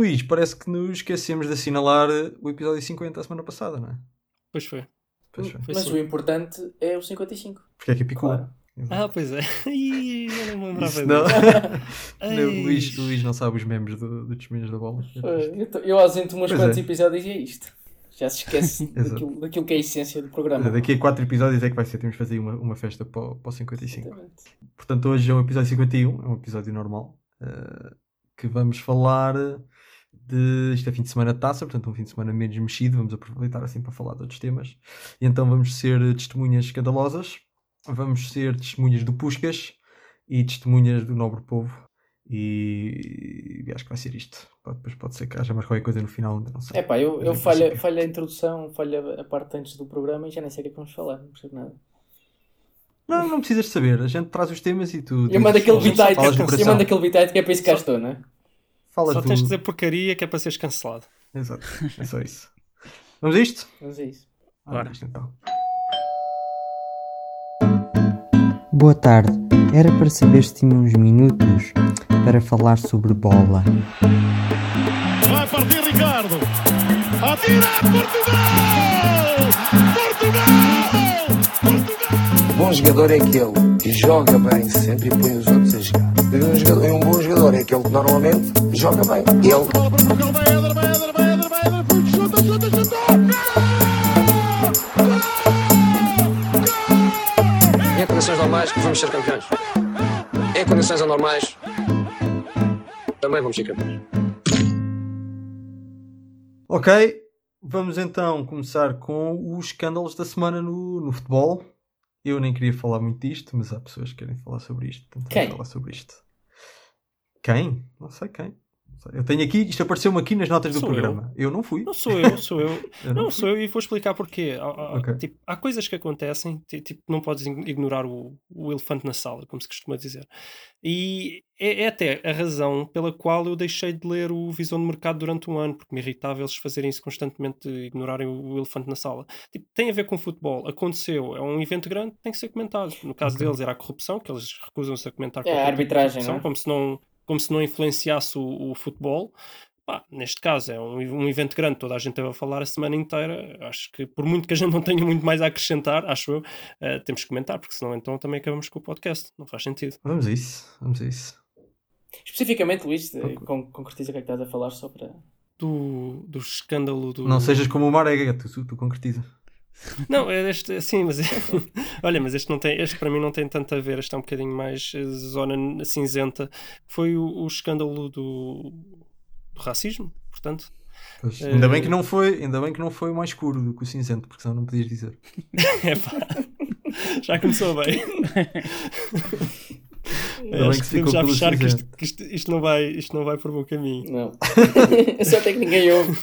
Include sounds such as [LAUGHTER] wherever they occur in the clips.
Luís, parece que nos esquecemos de assinalar o episódio 50 a semana passada, não é? Pois foi. Pois foi. Foi Mas sim. o importante é o 55. Porque é que picou. Claro. Ah, pois é. [LAUGHS] Ih, eu não me lembrava não. [LAUGHS] Ei. o Luís, Luís não sabe os memes do, do da Bola. Eu, ausento Pois quantos é. episódios e é isto. Já se esquece [LAUGHS] daquilo, daquilo que é a essência do programa. Daqui a 4 episódios é que vai ser. Temos de fazer uma, uma festa para, o- para o 55. Exatamente. Portanto, hoje é o episódio 51, é um episódio normal, eh, que vamos falar de. Isto é fim de semana de taça, portanto, um fim de semana menos mexido. Vamos aproveitar assim para falar de outros temas. E então vamos ser testemunhas escandalosas, vamos ser testemunhas do Puscas e testemunhas do nobre povo. E, e acho que vai ser isto. Depois pode ser que haja mais qualquer coisa no final, ainda não sei. É pá, eu, eu princípio- falha a introdução, falha a parte antes do programa e já nem sei o que é que vamos falar, não percebo nada. Não, não precisas de saber. A gente traz os temas e tu. Eu mando aquele falas- bitite, eu mando aquele bitite que é para isso que cá estou, não é? Fala Só do- tens de dizer porcaria que é para seres cancelado. Exato, é só isso. Vamos a isto? Mas é isso. Vamos a isto então. Boa tarde. Era para saber se tinha uns minutos para falar sobre bola. Vai partir Ricardo. Atira Portugal! Portugal! Bom jogador é aquele que joga bem sempre e põe os outros a jogar. E um, jogador- e um bom jogador é aquele que normalmente joga bem. Ele! Em condições normais vamos ser campeões. Em condições anormais também vamos ser campeões. Ok, vamos então começar com os escândalos da semana no, no futebol. Eu nem queria falar muito disto, mas há pessoas que querem falar sobre isto. Quem? falar sobre isto. Quem? Não sei quem. Eu tenho aqui, isto apareceu-me aqui nas notas do Sou programa. Eu. não fui. Não sou eu, sou eu. [LAUGHS] Eu Não, não sou eu e vou explicar porquê. Há, há- Ok. tipo, há coisas que acontecem, ti- tipo, não podes ign- ignorar o, o elefante na sala, como se costuma dizer. E é, é até a razão pela qual eu deixei de ler o Visão de Mercado durante um ano, porque me irritava eles fazerem isso constantemente, ignorarem o, o elefante na sala. Tipo, tem a ver com futebol, aconteceu, é um evento grande, tem que ser comentado. No caso Ok. deles era a corrupção, que eles recusam-se a comentar É a tipo arbitragem, não é? como se não, como se não influenciasse o, o futebol. Pá, neste caso é um, um evento grande, toda a gente teve a falar a semana inteira. Acho que por muito que a gente não tenha muito mais a acrescentar, acho eu, eh, temos que comentar, porque senão então também acabamos com o podcast. Não faz sentido. Vamos a isso. Vamos a isso. Especificamente, Luís, con concretiza o que é que estás a falar só para. Do, do escândalo do. Não sejas como o Marega, tu, tu concretiza. Não, é este, sim, mas [LAUGHS] olha, mas este não tem, este para mim não tem tanto a ver, este é um bocadinho mais eh, zona cinzenta. Foi o, o escândalo do, do racismo, portanto. Pois, Eh, Ainda, bem que não foi, ainda bem que não foi o mais escuro do que o cinzento, porque senão não podias dizer. [LAUGHS] Epá, já começou bem. Bem Acho que podemos já fechar que, isto, que isto, isto não vai, isto não vai por bom caminho. Não. [LAUGHS] Só até que ninguém ouve.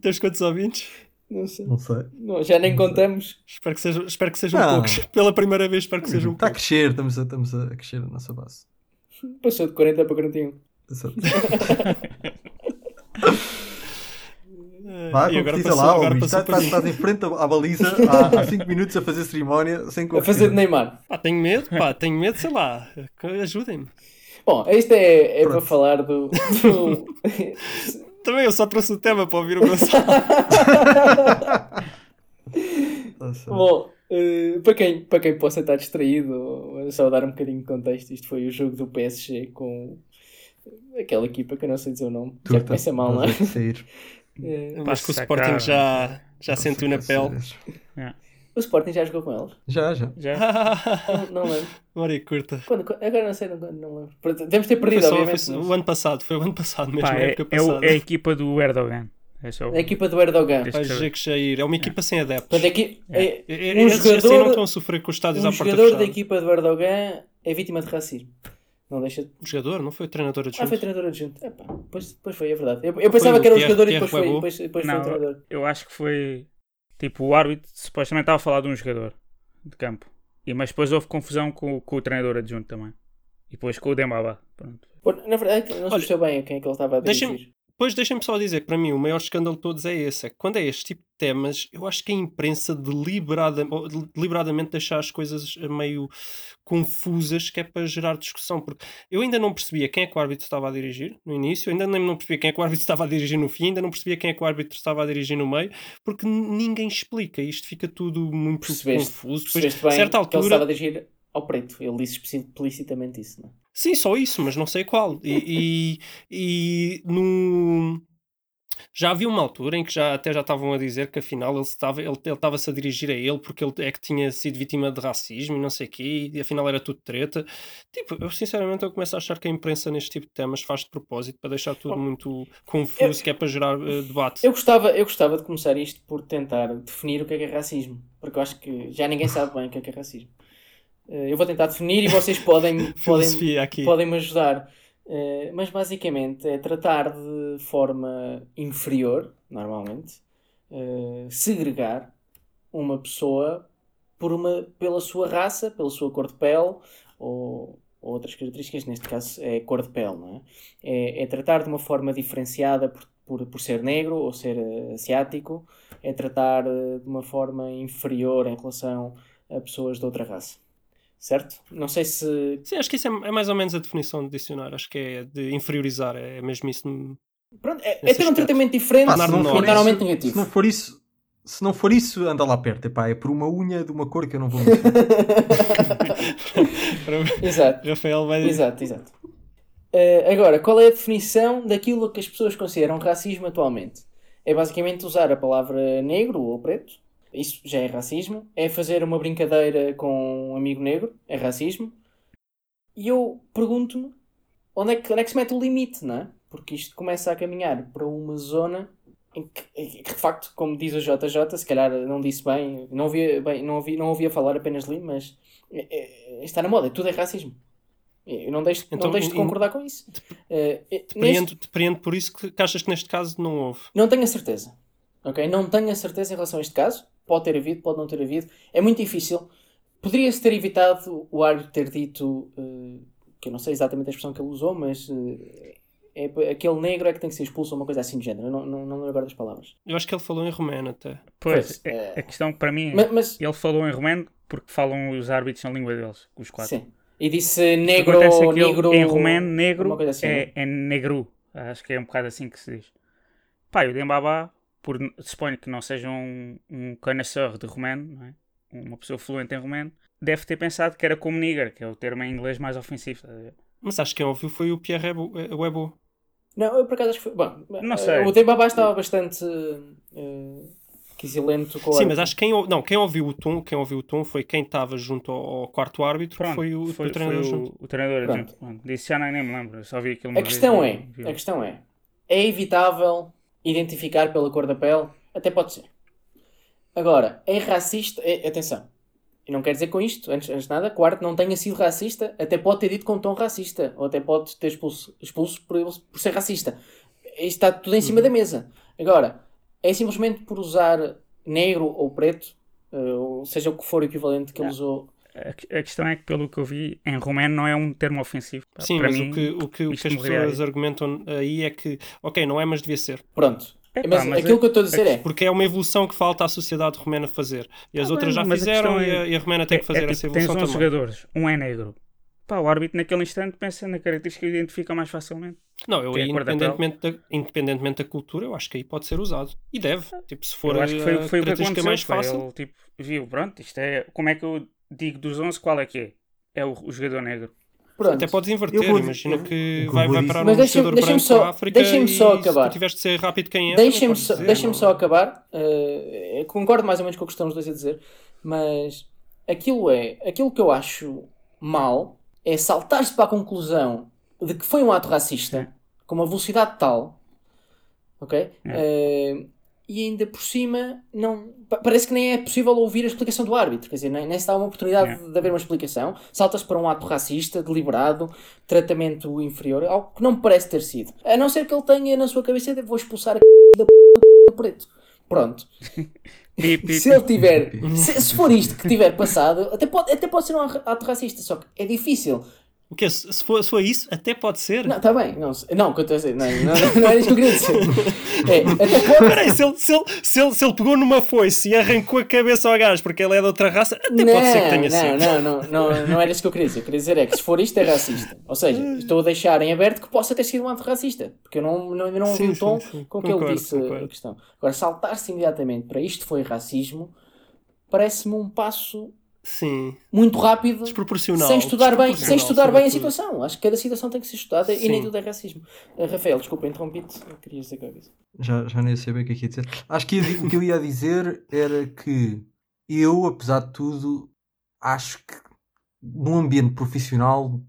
Tens quantos ouvintes? Não sei. Não sei. Não, já nem contamos. Espero que, seja, espero que sejam Não. poucos. [LAUGHS] Pela primeira vez, espero que sejam Está a poucos. crescer, estamos a, estamos a crescer a nossa base. Passou de 40 para 41. Exato. [LAUGHS] Eh, Vai, e agora passou, lá, agora passou Estás, para estás, em frente à baliza [LAUGHS] há 5 minutos a fazer cerimónia sem A fazer de. Neymar. Pá, tenho medo, pá, tenho medo, sei lá. Ajudem-me. Bom, isto é, é para falar do. do... Também eu só trouxe o tema para ouvir o Gonçalo. [LAUGHS] Tá. Bom, eh, para, quem, para quem possa estar distraído, só dar um bocadinho de contexto, isto foi o jogo do PSG com aquela equipa que eu não sei dizer o nome. Já Turta, começa mal, não é? sair. Eh, Acho que o. Sporting já, já sentiu na pele. O Sporting já jogou com eles? Já, já. Já? Não, não lembro. [LAUGHS] Memória curta. Quando, agora não sei, não, não lembro. Devemos ter Foi perdido, só, obviamente. foi mas- o ano passado, foi o ano passado mesmo, Pá, a é, é, o- é a equipa do Erdogan. É só... A equipa do Erdogan. Jair é uma equipa sem adeptos. Portanto, aqui, é, E- e- um esses assim jogador- não estão a sofrer com os estádios um à porta jogador da equipa do Erdogan é vítima de racismo. Não deixa de... O jogador, não foi o treinador Ah, adjunto? foi treinador adjunto. Epá, depois, depois foi, é verdade. Eu, eu pensava o que era o Pierre- jogador e Pierre depois foi, depois, depois foi Não, o treinador. Eu acho que foi. Tipo, o árbitro supostamente estava a falar de um jogador de campo. E, mas depois houve confusão com, com o treinador adjunto também. E depois com o Dembaba. Pronto. Na verdade, não se percebeu bem a quem é que ele estava a dirigir. Depois deixem-me só dizer que para mim o maior escândalo de todos é esse: é que quando é este tipo de temas, eu acho que a imprensa deliberada, deliberadamente deixa as coisas meio confusas, que é para gerar discussão. Porque eu ainda não percebia quem é que o árbitro estava a dirigir no início, ainda nem não percebia quem é que o árbitro [LAUGHS] estava a dirigir no fim, ainda não percebia quem é que o árbitro estava a dirigir no meio, porque ninguém explica. Isto fica tudo muito Percebeste, confuso. Depois, bem certa que ele estava altura. a dirigir ao preto. Ele disse explicitamente isso, não é? Sim, só isso, mas não sei qual. E, e, [LAUGHS] e no... já havia uma altura em que já, até já estavam a dizer que afinal ele estava ele, ele estava-se a dirigir a ele porque ele é que tinha sido vítima de racismo e não sei o quê, e afinal era tudo treta. Tipo, eu sinceramente eu começo a achar que a imprensa neste tipo de temas faz de propósito para deixar tudo muito confuso, que é para gerar eh, debate. Eu gostava, eu gostava de começar isto por tentar definir o que é que é racismo, porque eu acho que já ninguém sabe bem o que é que é racismo. Eh, Eu vou tentar definir e vocês podem, [LAUGHS] podem, podem me ajudar. Eh, mas basicamente é tratar de forma inferior, normalmente, eh, segregar uma pessoa por uma, pela sua raça, pela sua cor de pele ou, ou outras características, neste caso é cor de pele, não é? É, é tratar de uma forma diferenciada por, por, por ser negro ou ser asiático, é tratar de uma forma inferior em relação a pessoas de outra raça. Certo? Não sei se. Sim, acho que isso é, é mais ou menos a definição de dicionário. Acho que é de inferiorizar, é mesmo isso. Pronto, é, é ter um tratamento diferente Pá, se, não for normalmente isso, negativo. se não for isso, se não for isso, anda lá perto. Epá, é por uma unha de uma cor que eu não vou [LAUGHS] mexer. Exato. Rafael vai Exato, exato. Eh, agora, qual é a definição daquilo que as pessoas consideram racismo atualmente? É basicamente usar a palavra negro ou preto, isso já é racismo. É fazer uma brincadeira com um amigo negro, é racismo. E eu pergunto-me onde é, que, onde é que se mete o limite, não é? Porque isto começa a caminhar para uma zona em que, em que, de facto, como diz o JJ, se calhar não disse bem, não ouvia, bem, não ouvi, não ouvia falar, apenas li, mas é, é, está na moda, tudo é racismo. Eu não deixo, Então, não deixo de concordar com isso. Eh, eh, neste- Depreendo, depreendo por isso que, que achas que neste caso não houve. não tenho a certeza. Ok? Não tenho a certeza em relação a este caso. Pode ter havido, pode não ter havido. É muito difícil. Poderia-se ter evitado o árbitro ter dito, eh, que eu não sei exatamente a expressão que ele usou, mas eh, é, aquele negro é que tem que ser expulso ou uma coisa assim de género. Eu não, não, não lembro agora das palavras. Eu acho que ele falou em romeno até. Pois, Pois, é- é. a questão para mim é, Mas, mas- ele falou em romeno porque falam os árbitros na língua deles, os quatro. sim. E disse negro, é que ele, negro. em romeno, negro assim, é, é negru. Acho que é um bocado assim que se diz. Pá, o Dembaba, por, suponho que não seja um, um connoisseur de romeno, não é? uma pessoa fluente em romeno, deve ter pensado que era como nigger, que é o termo em inglês mais ofensivo. Mas acho que quem ouviu foi o Pierre Webo. eh. Não, eu por acaso acho que foi. Bom, Não eh, sei. O estava bastante eh, quisilento com o Sim, mas acho que quem, não, quem ouviu o tom, quem ouviu o tom foi quem estava junto ao, quarto árbitro, Pronto, foi o, foi, o treinador foi junto. o, o treinador Pronto. junto. Pronto. Disse já nem, nem me lembro, só vi aquilo A vez questão e é, vi. a questão é, é evitável identificar pela cor da pele? Até pode ser. Agora, é racista? É- atenção, e não quer dizer com isto, antes, antes de nada, que o Arte não tenha sido racista, até pode ter dito com tom racista, ou até pode ter expulso, expulso por, por ser racista. Isto está tudo em cima da mesa. Agora, é simplesmente por usar negro ou preto, eh, ou seja o que for o equivalente que ele usou. A, a questão é que, pelo que eu vi, em romeno não é um termo ofensivo. Pá, Sim, para mas mim, o que, o que, o que as pessoas aí. argumentam aí é que, ok, não é, mas devia ser. Pronto. Epá, mas, mas aquilo é- que eu estou a dizer é, Porque é uma evolução que falta à sociedade romena fazer. E as Tá outras bem, já a fizeram questão e é- a, e a romena tem que fazer é, essa tipo, tens evolução 11 também. jogadores, um é negro. Pá, o árbitro naquele instante pensa na característica que identifica mais facilmente. Não, eu é aí, a independentemente da, independentemente da cultura, eu acho que aí pode ser usado. E deve. Tipo, se for eu acho que foi, a foi o que característica aconteceu. mais foi fácil. Ele tipo, viu, pronto, isto é. Como é que eu digo dos 11 qual é que é? É o, o jogador negro. pronto. Até podes inverter, vou- imagina que eu vai, vai parar Mas um deixa-me- jogador deixa-me branco só- à África deixa-me e só se acabar. tu tiveres de ser rápido quem é, podes só, dizer, não- só acabar. eh, concordo mais ou menos com o que estão os dois a dizer, mas aquilo é aquilo que eu acho mal é saltar-se para a conclusão de que foi um ato racista com uma velocidade tal, ok? Eh, e ainda por cima não pa- parece que nem é possível ouvir a explicação do árbitro, quer dizer, nem, nem se dá uma oportunidade É. de haver uma explicação. Salta-se para um ato racista, deliberado, tratamento inferior, algo que não me parece ter sido. A não ser que ele tenha na sua cabeça, vou expulsar a da p do preto. Pronto. [LAUGHS] Se ele tiver, se, se for isto que tiver passado, até pode, até pode ser um ato racista, só que é difícil O quê? Se for, se for isso, até pode ser. Não, está bem. Não, não, o que eu estou a dizer. Não, não, não era isso que eu queria dizer. [LAUGHS] É, até pode. Peraí, se ele, se, ele, se, ele, se ele pegou numa foice e arrancou a cabeça ao gajo porque ele é de outra raça, até pode ser que tenha não, sido. não, não, não, não era isso que eu queria dizer. Eu queria dizer é que se for isto é racista. Ou seja, [LAUGHS] estou a deixar em aberto que possa ter sido um ato racista. Porque eu não, não, não ouvi o tom sim, sim. com que ele Concordo, disse concordo. a questão. Agora, saltar-se imediatamente para isto foi racismo parece-me um passo Sim. muito rápido Desproporcional. sem estudar bem, sem Desproporcional, estudar bem a situação. Acho que cada situação tem que ser estudada e Sim. nem tudo é racismo. Uh, Rafael, desculpa, interrompi-te. Querias dizer qualquer coisa. Já, já nem sei bem o que é que ia dizer. Acho que o que eu ia dizer era que eu, apesar de tudo, acho que num ambiente profissional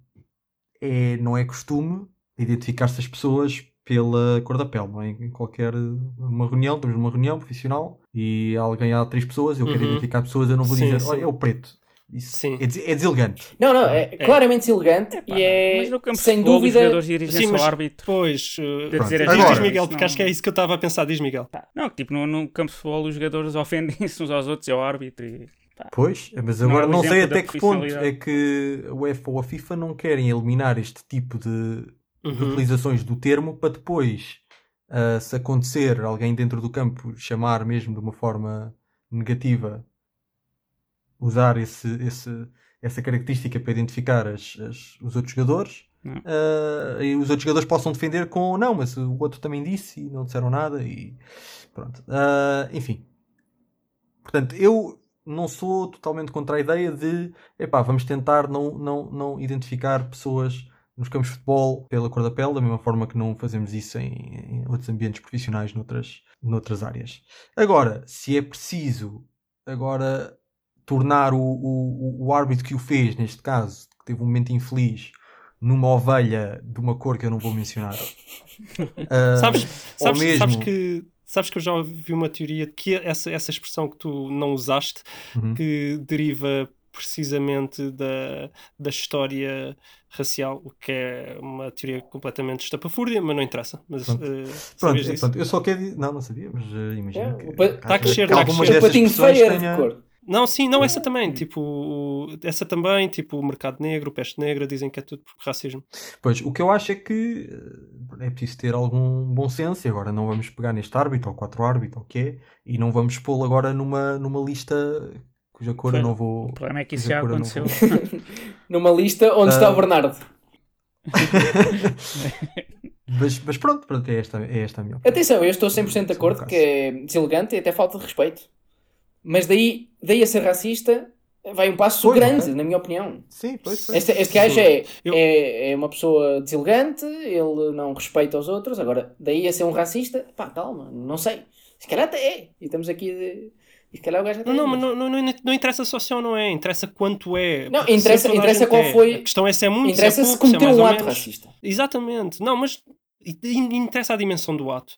é, não é costume identificar-se as pessoas pela cor da pele, não é? Em qualquer uma reunião, estamos numa reunião profissional e alguém há três pessoas, eu quero Uhum. identificar pessoas, eu não vou Sim, dizer, sim. olha, é o preto. Isso Sim. é, des- é deselegante. Não, não, é, claramente deselegante Pá, e é mas no campo sem futebol, os dúvida. jogadores dirigem-se Sim, mas ao árbitro. Pois. uh, diz, Agora, Miguel, porque acho que é isso que eu estava a pensar. Diz, Miguel. Pá, Não, tipo, no, no campo de futebol os jogadores ofendem-se uns aos outros e ao árbitro. E, Pois, mas Não é agora um não, sei até que ponto é que a UEFA ou a FIFA não querem eliminar este tipo de, de Uhum. utilizações do termo para depois, ah, se acontecer alguém dentro do campo chamar mesmo de uma forma negativa, usar esse, esse- essa característica para identificar as- as- os outros jogadores. Ah, e os outros jogadores possam defender com não, mas o outro também disse e não disseram nada e pronto. Ah, enfim, portanto, eu não sou totalmente contra a ideia de epá, vamos tentar não, não, não identificar pessoas nos campos de futebol pela cor da pele, da mesma forma que não fazemos isso em, em outros ambientes profissionais noutras, noutras áreas. Agora, se é preciso agora tornar o, o, o árbitro que o fez, neste caso, que teve um momento infeliz, numa ovelha de uma cor que eu não vou mencionar. [LAUGHS] ah, Sabes, sabes, mesmo- sabes que. Sabes que eu já ouvi uma teoria de que essa, essa expressão que tu não usaste, Uhum. que deriva precisamente da, da história racial, o que é uma teoria completamente estapafúrdia, mas não interessa. Mas, Pronto. eh, Pronto, é, pronto, eu só quero dizer. Não, não sabia, mas eh, imagino É, que. o pa- que tá a crescer, tá a algumas crescer. O patinho feio era de tenha- cor. Não, sim, não, essa também, tipo, essa também, tipo, o mercado negro, peste negra, dizem que é tudo por racismo. Pois, o que eu acho é que eh, é preciso ter algum bom senso e agora não vamos pegar neste árbitro ou quatro árbitros ou o que é e não vamos pô-lo agora numa, numa lista cuja cor eu não vou. o problema é que isso já aconteceu. vou- [LAUGHS] Numa lista onde Ah. está o Bernardo. [LAUGHS] mas, mas pronto, pronto, é esta, é esta a minha opinião. Atenção, eu estou 100% de acordo que é deselegante e até falta de respeito. Mas daí, daí a ser racista vai um passo Pois, grande, ok. na minha opinião. Sim, pois, pois. Este, este gajo é, Eu- é, é uma pessoa deselegante, ele não respeita os outros. Agora, daí a ser um racista, pá, calma, não sei. Se calhar até é. E estamos aqui de... E se calhar o gajo até Não, não, é. mas não, não, não, não interessa só se é ou não é, interessa quanto é. Não, interessa- interessa qual é. foi- A questão é se é muito, Interessa se é pouco, se é cometeu mais um ato menos. racista. Exatamente. Não, mas interessa a dimensão do ato.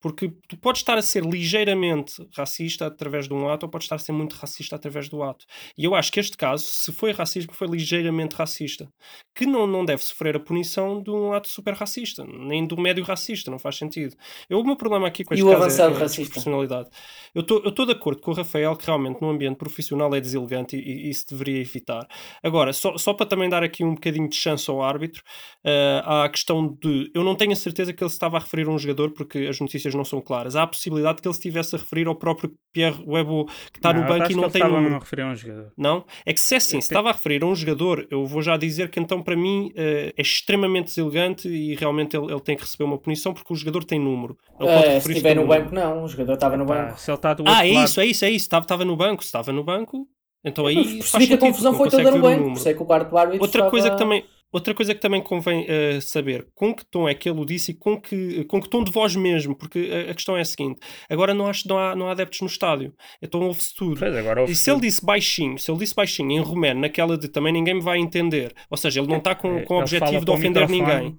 Porque tu podes estar a ser ligeiramente racista através de um ato ou podes estar a ser muito racista através do ato. E eu acho que este caso, se foi racismo, foi ligeiramente racista. Que não, não deve sofrer a punição de um ato super racista, nem do médio racista, não faz sentido. Eu, o meu problema aqui com E este o caso avançado é, é a desproporcionalidade. Eu estou de acordo com o Rafael que realmente no ambiente profissional é deselegante e, e isso deveria evitar. Agora, só, só para também dar aqui um bocadinho de chance ao árbitro, eh, há a questão de. Eu não tenho a certeza que ele se estava a referir a um jogador porque as notícias não são claras. Há a possibilidade que ele se estivesse a referir ao próprio Pierre Webo que está Não, no banco e que não ele tem estava número. a referir a um jogador. Não? É que se é assim, se estava a referir a um jogador, eu vou já dizer que então para mim eh, é extremamente deselegante e realmente ele, ele tem que receber uma punição porque o jogador tem número. Ele pode Ah, se estiver no número. banco, não. O jogador estava no banco. se ele está do outro Ah, é lado, isso, é isso, é isso. Estava, estava no banco. Se estava no banco, então aí. Percebi que a confusão foi não toda no banco. isso é que o quarto árbitro Outra estava... coisa que também. Outra coisa que também convém eh, saber, com que tom é que ele o disse e com que, com que tom de voz mesmo, porque a, a questão é a seguinte: agora não, acho, não, há, não há adeptos no estádio, então ouve-se tudo. Houve E se ele tudo. disse baixinho, se ele disse baixinho em romeno, naquela de também ninguém me vai entender, ou seja, ele não está com, É, com o ele objetivo de ofender ninguém.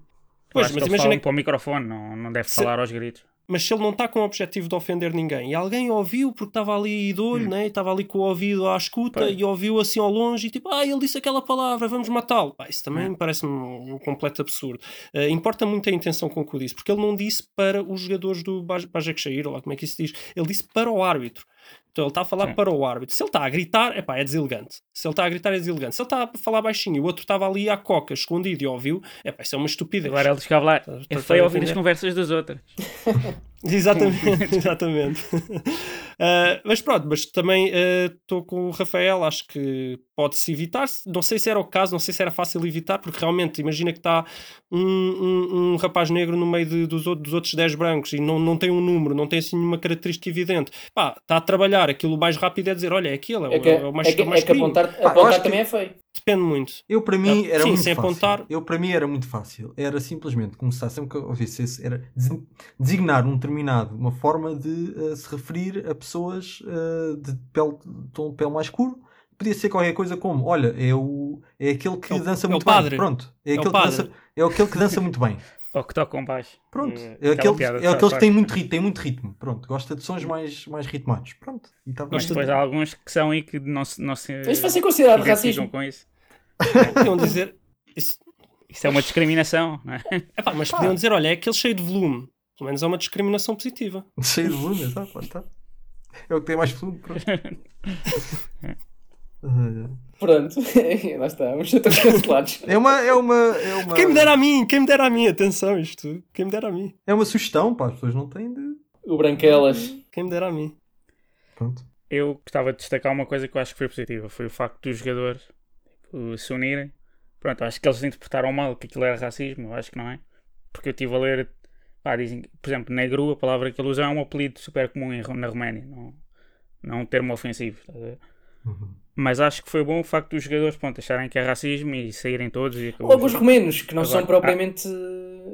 Pois, que mas ele imagina fala para o microfone, não, não deve Se- falar aos gritos. Mas se ele não está com o objetivo de ofender ninguém e alguém ouviu porque estava ali de olho, né? estava ali com o ouvido à escuta Pois. e ouviu assim ao longe e tipo, ah, ele disse aquela palavra, vamos matá-lo. Isso também É. me parece um, completo absurdo. Eh, importa muito a intenção com que o disse, porque ele não disse para os jogadores do Baj- Başakşehir, ou lá como é que isso se diz, ele disse para o árbitro. Então ele está a falar Sim. para o árbitro. Se ele está a gritar, epá, é deselegante. Se ele está a gritar, é deselegante. Se ele está a falar baixinho e o outro estava ali à coca, escondido e ouviu, epá, isso é uma estupidez. Agora ele chegava lá. É feio a ouvir as conversas dos outros. [LAUGHS] [LAUGHS] Exatamente, exatamente. Ah, [LAUGHS] mas pronto, mas também estou com o Rafael, acho que pode-se evitar. Não sei se era o caso, não sei se era fácil evitar, porque realmente imagina que está um, um, um rapaz negro no meio de- dos, outros, dos outros 10 brancos e não, não tem um número, não tem assim nenhuma característica evidente. Pá, está a trabalhar, aquilo mais rápido é dizer: olha, é aquele, é, o- É que, é o mais, é que, é o mais é que apontar, apontar que- também é feio. Depende muito. Eu para mim Ah, era sim, muito sem fácil. apontar. Eu para mim era muito fácil. Era simplesmente começar sempre que eu ouvisse esse, era desi- designar um determinado, uma forma de eh, se referir a pessoas eh, de pele, tom de pele mais escuro. Podia ser qualquer coisa como, olha, é, o, é aquele que É o- dança é o muito padre. bem. Pronto. É, É aquele que dança, é aquele que dança muito bem. Ou que tocam baixo. Pronto. E, É, aquela aquele, piada é aqueles que têm muito ritmo, têm muito ritmo. Pronto. Gosta de sons mais, mais ritmados. Pronto. E tá. Mas depois há alguns que são aí que não se, não se Isso vai ser considerado racismo. com isso. [LAUGHS] Podiam dizer. Isso, Isso é uma discriminação, não é? epá, mas podiam dizer: olha, é aquele cheio de volume. Pelo menos é uma discriminação positiva. [LAUGHS] Cheio de volume, exato, lá está. É o que tem mais volume. Pronto. [LAUGHS] Eh, Pronto, [LAUGHS] lá está, vamos ser todos cancelados. É uma, é uma, é uma, Quem me dera a mim, quem me dera a mim, atenção, isto. Quem me dera a mim, é uma sugestão, pá, as pessoas não têm de. O Branquelas. quem me dera a mim. Pronto. Eu gostava de destacar uma coisa que eu acho que foi positiva. Foi o facto dos jogadores tipo, se unirem. Pronto, acho que eles interpretaram mal que aquilo era racismo. Eu acho que não é. Porque eu estive a ler... Pá, dizem, que, por exemplo, negro, a palavra que ele usa é um apelido super comum na Roménia. Não, não é um termo ofensivo. estás a ver? Uhum. Mas acho que foi bom o facto dos jogadores pronto, acharem que é racismo e saírem todos. E acabou o Logo os jogo. romenos, que não Agora, são propriamente.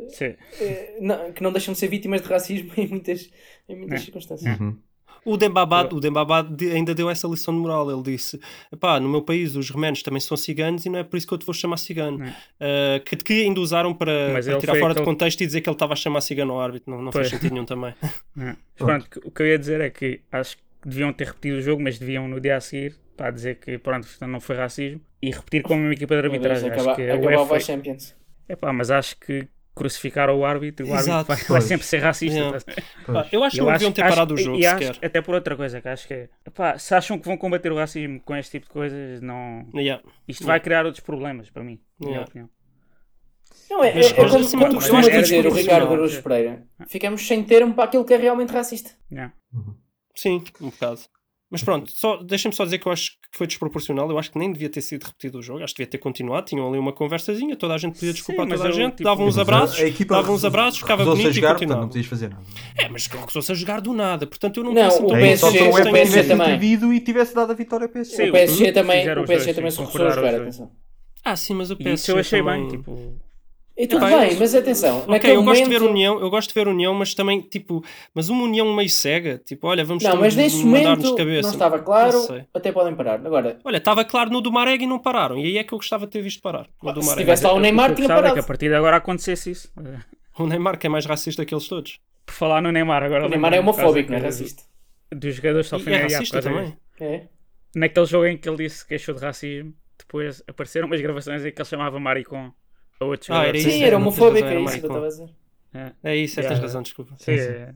Sim. eh, não- que não deixam de ser vítimas de racismo [LAUGHS] em muitas, em muitas É. circunstâncias. Uhum. O Dembabá, o Dembabá de- ainda deu essa lição de moral. Ele disse: pá, no meu país os remenos também são ciganos e não é por isso que eu te vou chamar cigano. É. Ah, que, que ainda usaram para, para tirar fora de aquele- contexto e dizer que ele estava a chamar cigano ao árbitro. Não, não faz Pois. sentido nenhum também. [LAUGHS] É. Pronto, o que eu ia dizer é que acho que deviam ter repetido o jogo, mas deviam no dia a seguir para dizer que pronto, não foi racismo e repetir com a mesma equipa de arbitragem. Acho acaba- que a acabava UEFA... a Champions. Epá, mas acho que crucificaram o árbitro, o árbitro vai, vai sempre ser racista. Yeah. [LAUGHS] Pá, eu acho que Eu não deviam ter acho- parado o e jogo acho- sequer. até por outra coisa, que acho que é. Epá, se acham que vão combater o racismo com este tipo de coisas, não. Yeah. Isto vai criar outros problemas para mim, na minha Yeah. opinião. Não, é, é, é como, como costuma acho é dizer o. Ricardo Araújo Pereira. Ficamos sem termo para aquilo que é realmente racista. Yeah. Sim, um bocado. Mas pronto, só, deixa-me só dizer que eu acho que foi desproporcional. Eu acho que nem devia ter sido repetido o jogo. Acho que devia ter continuado. Tinham ali uma conversazinha, toda a gente podia desculpar Sim, toda a eu, gente, tipo, davam uns abraços, davam uns abraços, ficava bonito a jogar, e portanto não continuava. podias fazer nada. É, mas que recusou-se a jogar do nada. Portanto, eu não, Não, penso o É, PSG só se o PSG tivesse também. e tivesse dado a vitória a PSG. Sim, o PSG também, o PSG se recusou a jogar, atenção. Ah, sim, mas o PSG isso eu achei também... bem, tipo. E tudo Epá, bem, eu- mas atenção. Ok, eu gosto de ver momento- união, eu gosto de ver união, mas também, tipo, mas uma união meio cega, tipo, olha, vamos Não, mas nesse momento cabeça. não estava claro, Não até podem parar. Agora, Olha, estava claro no do Marega e não pararam, e aí é que eu gostava de ter visto parar. No do se Marega. tivesse lá o Neymar, tinha gostava é parado. que a partir de agora acontecesse isso. [LAUGHS] O Neymar, que é mais racista que eles todos. Por falar no Neymar agora. O Neymar é homofóbico, não é racista. Dos jogadores só E é racista também. É. Naquele jogo em que ele disse que queixou de racismo, depois apareceram umas gravações em que ele chamava Maricon a outros Ah, era isso, Sim, era homofóbico, é isso que eu estava a dizer. É. É isso, é, tens razão, desculpa. Sim, sim. é.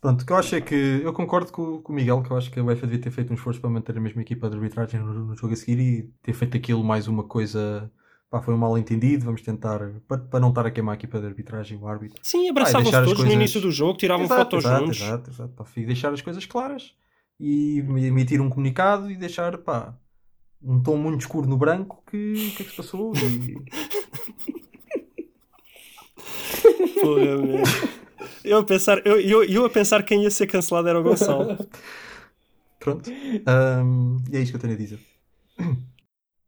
Pronto, o que eu acho é que eu concordo com, com o Miguel, que eu acho que a UEFA devia ter feito um esforço para manter a mesma equipa de arbitragem no, no jogo a seguir e ter feito aquilo mais uma coisa. Pá, foi um mal entendido, vamos tentar. Para, para não estar a queimar a equipa de arbitragem, o árbitro. Sim, abraçavam-se todos coisas- no início do jogo, tiravam exato, fotos exato, juntos. Exato, exato. Pá, deixar as coisas claras e emitir um comunicado e deixar, pá, um tom muito escuro no branco que o que é que se passou e Porra, meu. eu, a pensar, eu, eu, eu a pensar quem ia ser cancelado era o Gonçalo. pronto. Ahm, e é isto que eu tenho a dizer.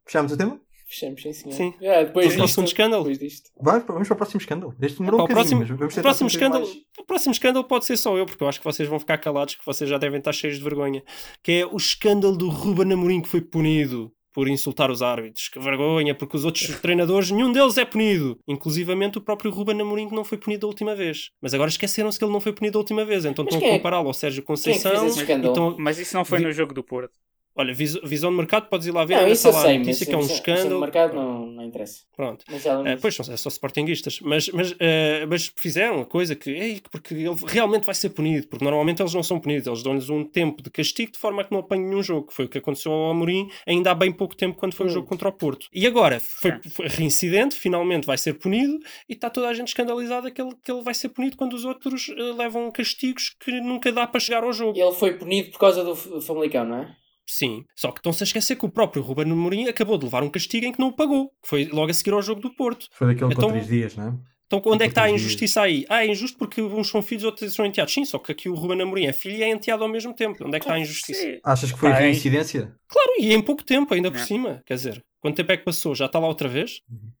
Fechámos o tema? Fechamos, sim, senhor. Sim. Ah, depois Próximo disto, escândalo. Depois disto. Vai, vamos para o próximo escândalo. Este demorou Pá, um próximo, vamos o próximo escândalo, mais. o próximo escândalo pode ser só eu, porque eu acho que vocês vão ficar calados, que vocês já devem estar cheios de vergonha. Que é o escândalo do Ruben Amorim que foi punido por insultar os árbitros. Que vergonha, porque os outros treinadores, nenhum deles é punido. Inclusivamente o próprio Ruben Amorim que não foi punido da última vez. Mas agora esqueceram-se que ele não foi punido da última vez. Então Mas estão a é- compará-lo ao Sérgio quem é que fez Conceição. esse e escândalo? estão- Mas isso não foi no jogo do Porto. Olha, vis- visão de mercado, podes ir lá ver. Não, isso eu sei, mas notícia que é um isso- isso no escândalo. mercado não, não interessa. Pronto. Mas ela Eh, pois, são, são sportinguistas, mas, mas, eh, mas fizeram a coisa que, ei, porque ele realmente vai ser punido, porque normalmente eles não são punidos, eles dão-lhes um tempo de castigo de forma a que não apanhem nenhum jogo, que foi o que aconteceu ao Amorim ainda há bem pouco tempo quando foi o Hum. jogo contra o Porto. E agora foi, foi reincidente, finalmente vai ser punido e está toda a gente escandalizada que ele, que ele vai ser punido quando os outros eh, levam castigos que nunca dá para chegar ao jogo. ele foi punido por causa do Famalicão, não é? Sim, só que estão-se a esquecer que o próprio Ruben Amorim acabou de levar um castigo em que não o pagou, que foi logo a seguir ao jogo do Porto. Foi daquele Então- com três dias, não é? Então onde é que está a injustiça aí? Ah, é injusto porque uns são filhos, outros são enteados. Sim, só que aqui o Ruben Amorim é filho e é enteado ao mesmo tempo. Onde é que está a injustiça? Sim. Achas que foi é- reincidência? Claro, e em pouco tempo, ainda por É. cima. Quer dizer, quanto tempo é que passou? Já está lá outra vez? Uhum.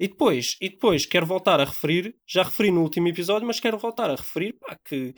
E depois, e depois quero voltar a referir, já referi no último episódio, mas quero voltar a referir pá, que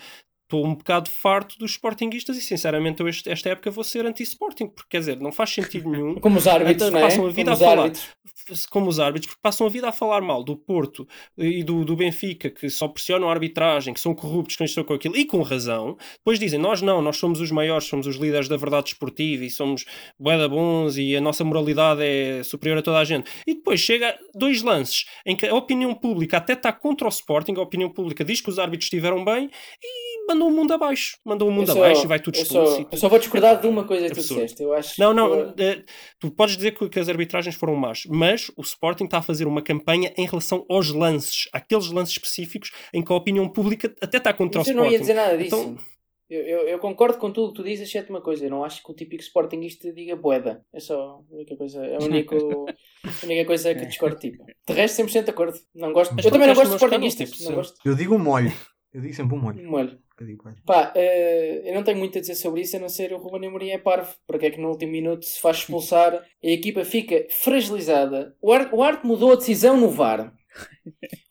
estou um bocado farto dos sportinguistas e sinceramente eu este- esta época vou ser anti-sporting, porque quer dizer, não faz sentido [LAUGHS] nenhum Como os árbitros, Então, não é? passam a vida Como a falar. árbitros. como os árbitros, porque passam a vida a falar mal do Porto e do, do Benfica, que só pressionam a arbitragem, que são corruptos, que estão com aquilo, e com razão. Depois dizem, nós não, nós somos os maiores, somos os líderes da verdade esportiva e somos bué da bons e a nossa moralidade é superior a toda a gente. E depois chega dois lances em que a opinião pública até está contra o Sporting, a opinião pública diz que os árbitros estiveram bem e mandou o mundo abaixo. Mandou o mundo só- abaixo e vai tudo expulso. eu só vou discordar de uma coisa que tu disseste. Eu acho Não, que- não, eh, tu podes dizer que, que as arbitragens foram más, mas o Sporting está a fazer uma campanha em relação aos lances, aqueles lances específicos em que a opinião pública até está contra Mas o eu não Sporting. ia dizer nada disso. Então- Eu, eu, eu concordo com tudo o que tu dizes, exceto uma coisa. Eu não acho que o típico sportinguista diga boeda. É só a única coisa, a única, a única coisa que [LAUGHS] discordo. Tipo. De resto, 100% de acordo. Não gosto, Mas eu também não gosto de escândalo, sportinguistas. tipo, não sim. gosto. Eu digo um molho. Eu digo sempre um molho. Molho. Digo, olha. Pá, eh, eu não tenho muito a dizer sobre isso, a não ser o Ruben Amorim é parvo. Porque é que no último minuto se faz expulsar, a equipa fica fragilizada. O Arte, o mudou a decisão no VAR.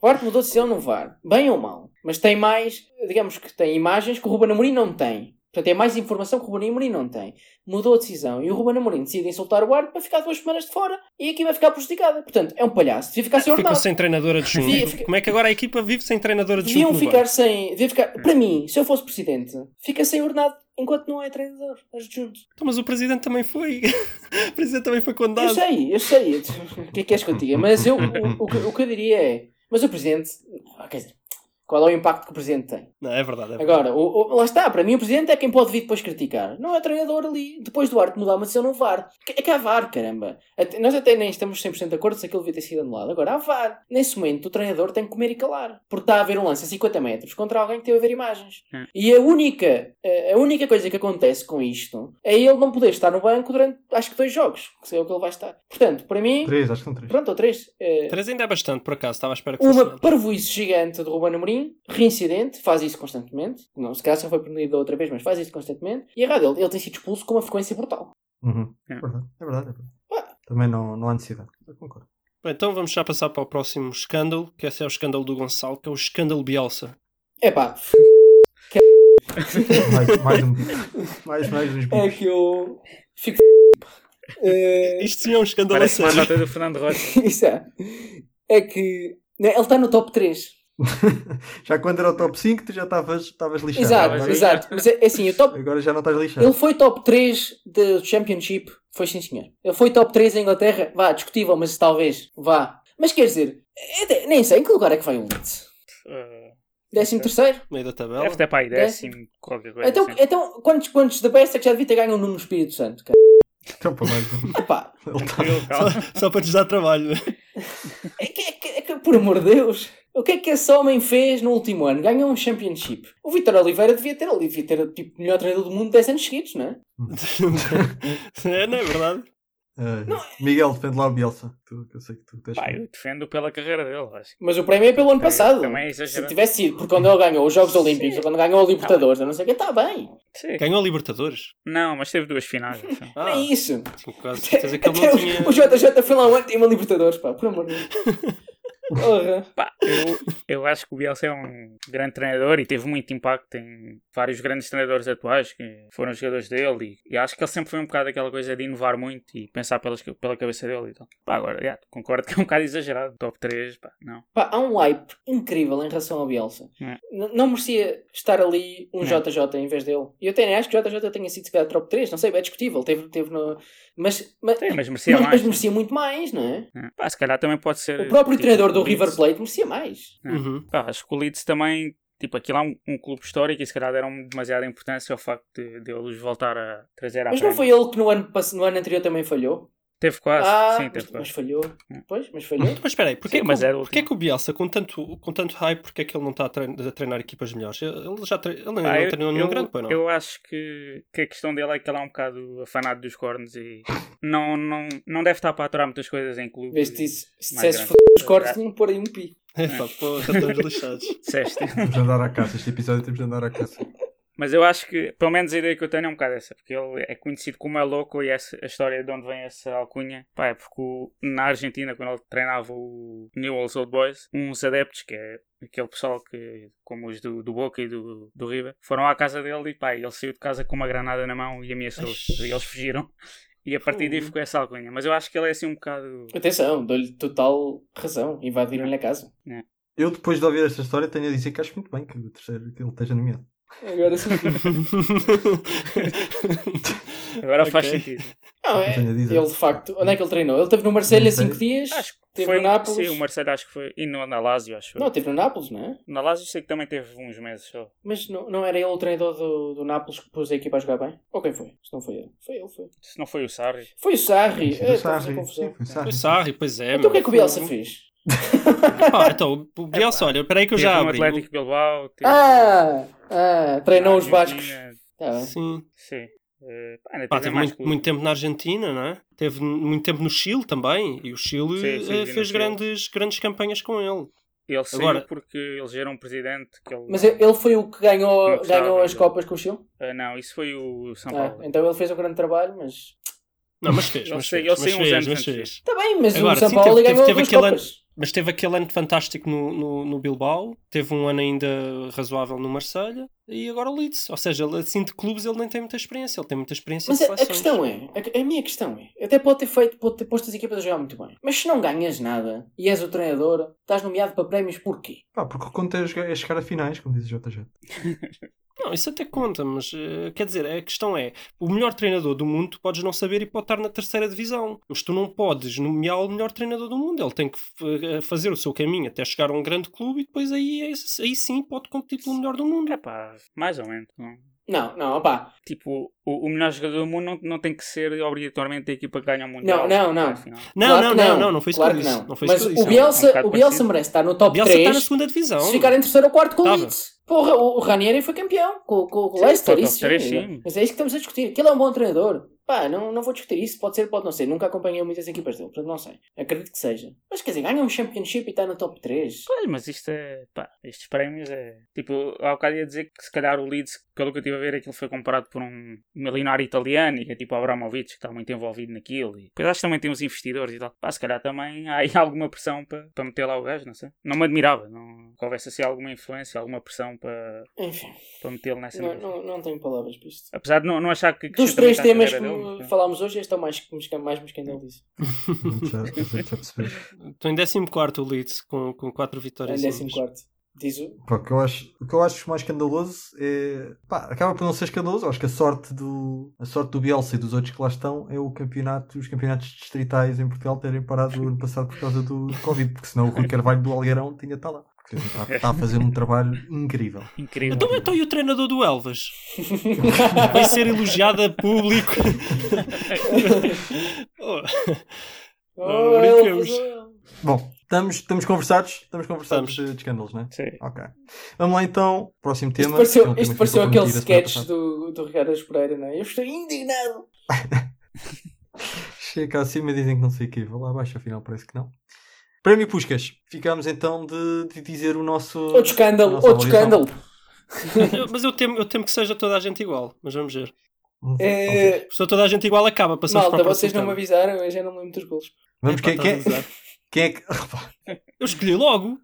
O Arte mudou a decisão no VAR. Bem ou mal. Mas tem mais, digamos que tem imagens que o Ruben Amorim não tem. Portanto, é mais informação que o Ruben Amorim não tem. Mudou a decisão e o Ruben Amorim decide insultar o Arte para ficar duas semanas de fora e a equipa vai ficar prejudicada. Portanto, é um palhaço. Devia ficar sem ordenado. sem treinadora de Devia Como é que agora a equipa vive sem treinadora de Deviam ficar sem. Devia ficar... Para mim, se eu fosse presidente, fica sem ordenado enquanto não é treinador. Adjunto. Então, mas o presidente também foi. [LAUGHS] o presidente também foi Eu condenado. sei, eu sei. [LAUGHS] O que é que és eu diga? Mas eu, o, o, que, o que eu diria é. Mas o presidente. ah, Quer dizer, qual é o impacto que o presidente tem? Não, é verdade. É verdade. Agora, o, o- lá está, para mim o presidente é quem pode vir depois criticar. Não é o treinador ali, depois do arte mudar uma decisão no VAR. É que há VAR, caramba. Até- nós até nem estamos 100% de acordo se aquilo devia ter sido anulado. Agora, há VAR. Nesse momento, o treinador tem que comer e calar. Porque está a haver um lance a 50 metros contra alguém que teve a ver imagens. Hum. E a única, a- única coisa que acontece com isto é ele não poder estar no banco durante, acho que dois jogos, que é o que ele vai estar. Portanto, para mim, Três, acho que são três. pronto, ou três. eh, Três ainda é bastante, por acaso. Estava à espera que fosse uma menos. parvoíce gigante do Ruben Amorim, reincidente, faz isso constantemente. Não, se calhar só foi punido outra vez, mas faz isso constantemente. E errado, ele, ele tem sido expulso com uma frequência brutal. Uhum. É. É verdade, é verdade. É verdade. Ah. Também não, não há necessidade. Eu concordo. Bem, então vamos já passar para o próximo escândalo, que esse é o escândalo do Gonçalo, que é o escândalo Bielsa. Epá, [LAUGHS] Mais, mais um Mais, mais uns é que eu fico. [LAUGHS] Eh, Isto sim é um escândalo a Parece sério. nota do Fernando Rocha. [LAUGHS] isso é. É que. né, Ele está no top 3. [LAUGHS] Já quando era o top 5, tu já estavas estavas lixado. Exato, Agora, exato. Mas é, é assim, o top, agora já não estás lixado. Ele foi top 3 do Championship. Foi sim, senhor. Ele foi top 3 em Inglaterra. Vá, discutível, mas talvez. Vá. Mas quer dizer, é até- nem sei em que lugar é que vai o Leeds. Uh, Décimo terceiro? Meio da tabela. deve ter para aí décimo, qualquer coisa Então, assim. então quantos, quantos da best é que já devia ter ganho no Espírito Santo? cara? Então, para mais um. [LAUGHS] Epá, tá- calma. Só para te dar trabalho. é que, é que- é que, por amor de Deus, o que é que esse homem fez no último ano? Ganhou um Championship. O Vitor Oliveira devia ter, ele devia ter tipo, o melhor treinador do mundo 10 anos seguidos, não é? [LAUGHS] é, não é verdade? Ah, Miguel, defende lá o Bielsa. Tu, que eu sei que tu tens. Pá, eu defendo pela carreira dele, acho. Mas o prémio é pelo ano passado. também é Se tivesse sido, porque quando ele ganhou os Jogos Olímpicos, ou quando ganhou a Libertadores, eu não sei o que, está bem. Sim. Ganhou a Libertadores. Não, mas teve duas finais. [LAUGHS] acho. Ah, é isso. Até o- tinha. [LAUGHS] O JJ foi lá um ano e uma Libertadores, pá, por amor de Deus. Pá, eu, eu acho que o Bielsa é um grande treinador e teve muito impacto em vários grandes treinadores atuais que foram jogadores dele e, e acho que ele sempre foi um bocado aquela coisa de inovar muito e pensar pelas, pela cabeça dele e tal. Pá, agora, já, concordo que é um bocado exagerado. Top 3, pá, não. Pá, há um hype incrível em relação ao Bielsa. É. Não merecia estar ali um É. JJ em vez dele. E eu até nem acho que o JJ tenha sido se calhar top 3, não sei, é discutível. Teve, teve no... Mas, mas, Sim, mas merecia mas, mais. mas merecia muito mais, não é? É. Pá, se calhar também pode ser. O próprio tipo, treinador do o Leeds. River Plate merecia mais. É. Uhum. Pá, acho que o Leeds também, tipo, aquilo é um, um clube histórico e se calhar deram demasiada importância ao facto de, de eles voltar a trazer à Mas não foi ele que no ano, no ano anterior também falhou? Teve quase, Ah, sim, mas, teve mas quase. falhou. Hum. Pois, mas falhou. Mas espera aí, porquê, Sim, que, mas o- porquê que o Bielsa, com tanto, com tanto hype, porque é que ele não está a, trein- a treinar equipas melhores? Ele já tre... ele Pá, não eu, treinou nenhum eu- grande, pois não? eu acho que, que a questão dele é que ele é um bocado afanado dos cornos e [LAUGHS] não, não, não deve estar para aturar muitas coisas em clube. Veste isso. Se dissesse grande. os tinham que pôr aí um pi. Epá, porra, estamos lixados. [LAUGHS] Disseste. Temos de andar à caça. Este episódio temos de andar à caça. Mas eu acho que, pelo menos a ideia que eu tenho é um bocado essa, porque ele é conhecido como é louco e essa, a história de onde vem essa alcunha, pá, é porque o- na Argentina, quando ele treinava o Newell's Old Boys, uns adeptos, que é aquele pessoal que, como os do, do Boca e do, do River, foram à casa dele e pá, ele saiu de casa com uma granada na mão e ameaçou-os. E eles fugiram. E a partir daí ficou essa alcunha. Mas eu acho que ele é assim um bocado. Atenção, dou-lhe total razão. Invadiram-lhe a casa. Eu, depois de ouvir esta história, tenho a dizer que acho muito bem que o terceiro que ele esteja nomeado. Agora sim. [LAUGHS] Agora faz Ok. sentido. Não, é, Tenho a dizer. ele de facto, onde é que ele treinou? Ele esteve no Marselha Não sei. 5 dias, Acho que teve foi no Nápoles. Sim, o Marcelo acho que foi. E no, na Lazio, acho. Não, teve no Nápoles, não é? Na Lazio sei que também teve uns meses só. Mas não, não era ele o treinador do, do Nápoles que pôs a equipa a jogar bem? Ou quem foi? Se não foi ele. Foi ele, foi. Se não foi o Sarri. Foi o Sarri. É, foi o a fazer Sarri. confusão. Sim, foi o Sarri. Foi Sarri, pois é. Então o que é que o. Bielsa fez? [LAUGHS] Ah, então, o Bielsa, olha, peraí que eu Teve já abri. Atlético Bilbao. Teve Ah, ah treinou os. Argentina. Tá bem. Sim. Sim. Eh, pá, Pá, teve teve muito, muito tempo na Argentina, não é? Teve muito tempo no Chile também. E o Chile Sim, sim, no fez Chile. grandes, grandes campanhas com ele. Ele saiu Agora- porque eles eram um presidente que ele... Mas ele foi o que ganhou, gostava ganhou as. Copas com o Chile? Ah, não, isso foi o São Ah, Paulo. então ele fez um grande trabalho, mas. Não, mas fez, Ele mas saiu- uns fez, anos mas antes. Está bem, mas Agora, o São sim, Paulo teve- ganhou teve aquele ano- Copas. Mas teve aquele ano fantástico no, no, no Bilbao, teve um ano ainda razoável no Marselha e agora o Leeds. Ou seja, ele, assim de clubes ele nem tem muita experiência, ele tem muita experiência Mas de a, a seleções. questão é, a, a minha questão é, até pode ter feito, pode ter posto as equipas a jogar muito bem, mas se não ganhas nada e és o treinador, estás nomeado para prémios porquê? Pá, porque o conto é jogar- é chegar a finais, como diz o JJ. [LAUGHS] Não, isso até conta, mas eh, quer dizer, a questão é: o melhor treinador do mundo tu podes não saber e pode estar na terceira divisão, mas tu não podes nomear o melhor treinador do mundo. Ele tem que f- fazer o seu caminho até chegar a um grande clube e depois aí, aí sim pode competir pelo melhor do mundo. É pá, mais ou menos. não. Não, não, opá, Tipo, o, o melhor jogador do mundo não, não tem que ser obrigatoriamente a equipa que ganha o Mundial. não, não. Afinal. Não, claro não, não, não, não foi isso claro que eu disse. não. Não foi mas o. Bielsa, É um o Bielsa parecido. merece estar no O top Bielsa 3 está na segunda divisão. se ficar em terceiro ou quarto com o Tava. Leeds. Porra, o, o Ranieri foi campeão com, com o Sim, Leicester, foi isso top três, sim. sim. Mas é isso que estamos a discutir, que ele é um bom treinador. Pá, não, não vou discutir isso, pode ser, pode não ser. Nunca acompanhei muitas equipas dele, portanto não sei. Acredito que seja. Mas quer dizer, ganha um Championship e está no top 3. Pois, mas isto é. Pá, estes prémios é. Tipo, há bocado ia dizer que se calhar o Leeds, pelo que eu estive a ver, aquilo foi comparado por um milionário italiano e que é tipo Abramovich, que está muito envolvido naquilo. E depois acho que também tem uns investidores e tal. Pá, se calhar também [LAUGHS] há aí alguma pressão para, para meter lá o gajo, não sei. Não me admirava, não, que houvesse assim alguma influência, alguma pressão para, Enfim, para metê-lo nessa não, não, não tenho palavras para isto. Apesar de não, não achar que. Dos acrescenta três temas que dele, mas- falámos hoje, este é o mais, que me- mais me escandaliza. [LAUGHS] Estou em 14 o Leeds com, com 4 Em vitórias. 14. Diz o. Pá, o, que eu acho, o que eu acho mais escandaloso é. Pá, acaba por não ser escandaloso. Acho que a sorte do, a sorte do Bielsa e dos outros que lá estão é o campeonato, os campeonatos distritais em Portugal terem parado o ano passado por causa do Covid, porque senão o Rui Carvalho do Algarão tinha estado lá. Está, está a fazer um trabalho incrível. Incrível. Então, então e o treinador do Elvas? [LAUGHS] Vai ser elogiado a público. [LAUGHS] Oh. Oh, fazou- Bom, estamos, estamos conversados? Estamos conversados Estamos. de, escândalos, não é? Sim. Ok. Vamos lá então, próximo Isto tema. pareceu, que é um tema isto pareceu aquele sketch do, do Ricardo Pereira, não é? Eu estou indignado. [LAUGHS] Chega cá acima e dizem que não sei o quê. Vou lá abaixo, afinal parece que não. Prémio Puscas. Ficámos então de, de dizer o nosso. Outro escândalo, outro avaliação. escândalo. [LAUGHS] Mas eu temo, eu temo que seja toda a gente igual. Mas vamos ver. É, Se toda a gente igual, acaba. Passamos malta, para vocês não me avisaram, eu já não me lembro dos golos. Vamos, Epá, quem, quem. Quem é que. [LAUGHS] Eu escolhi logo.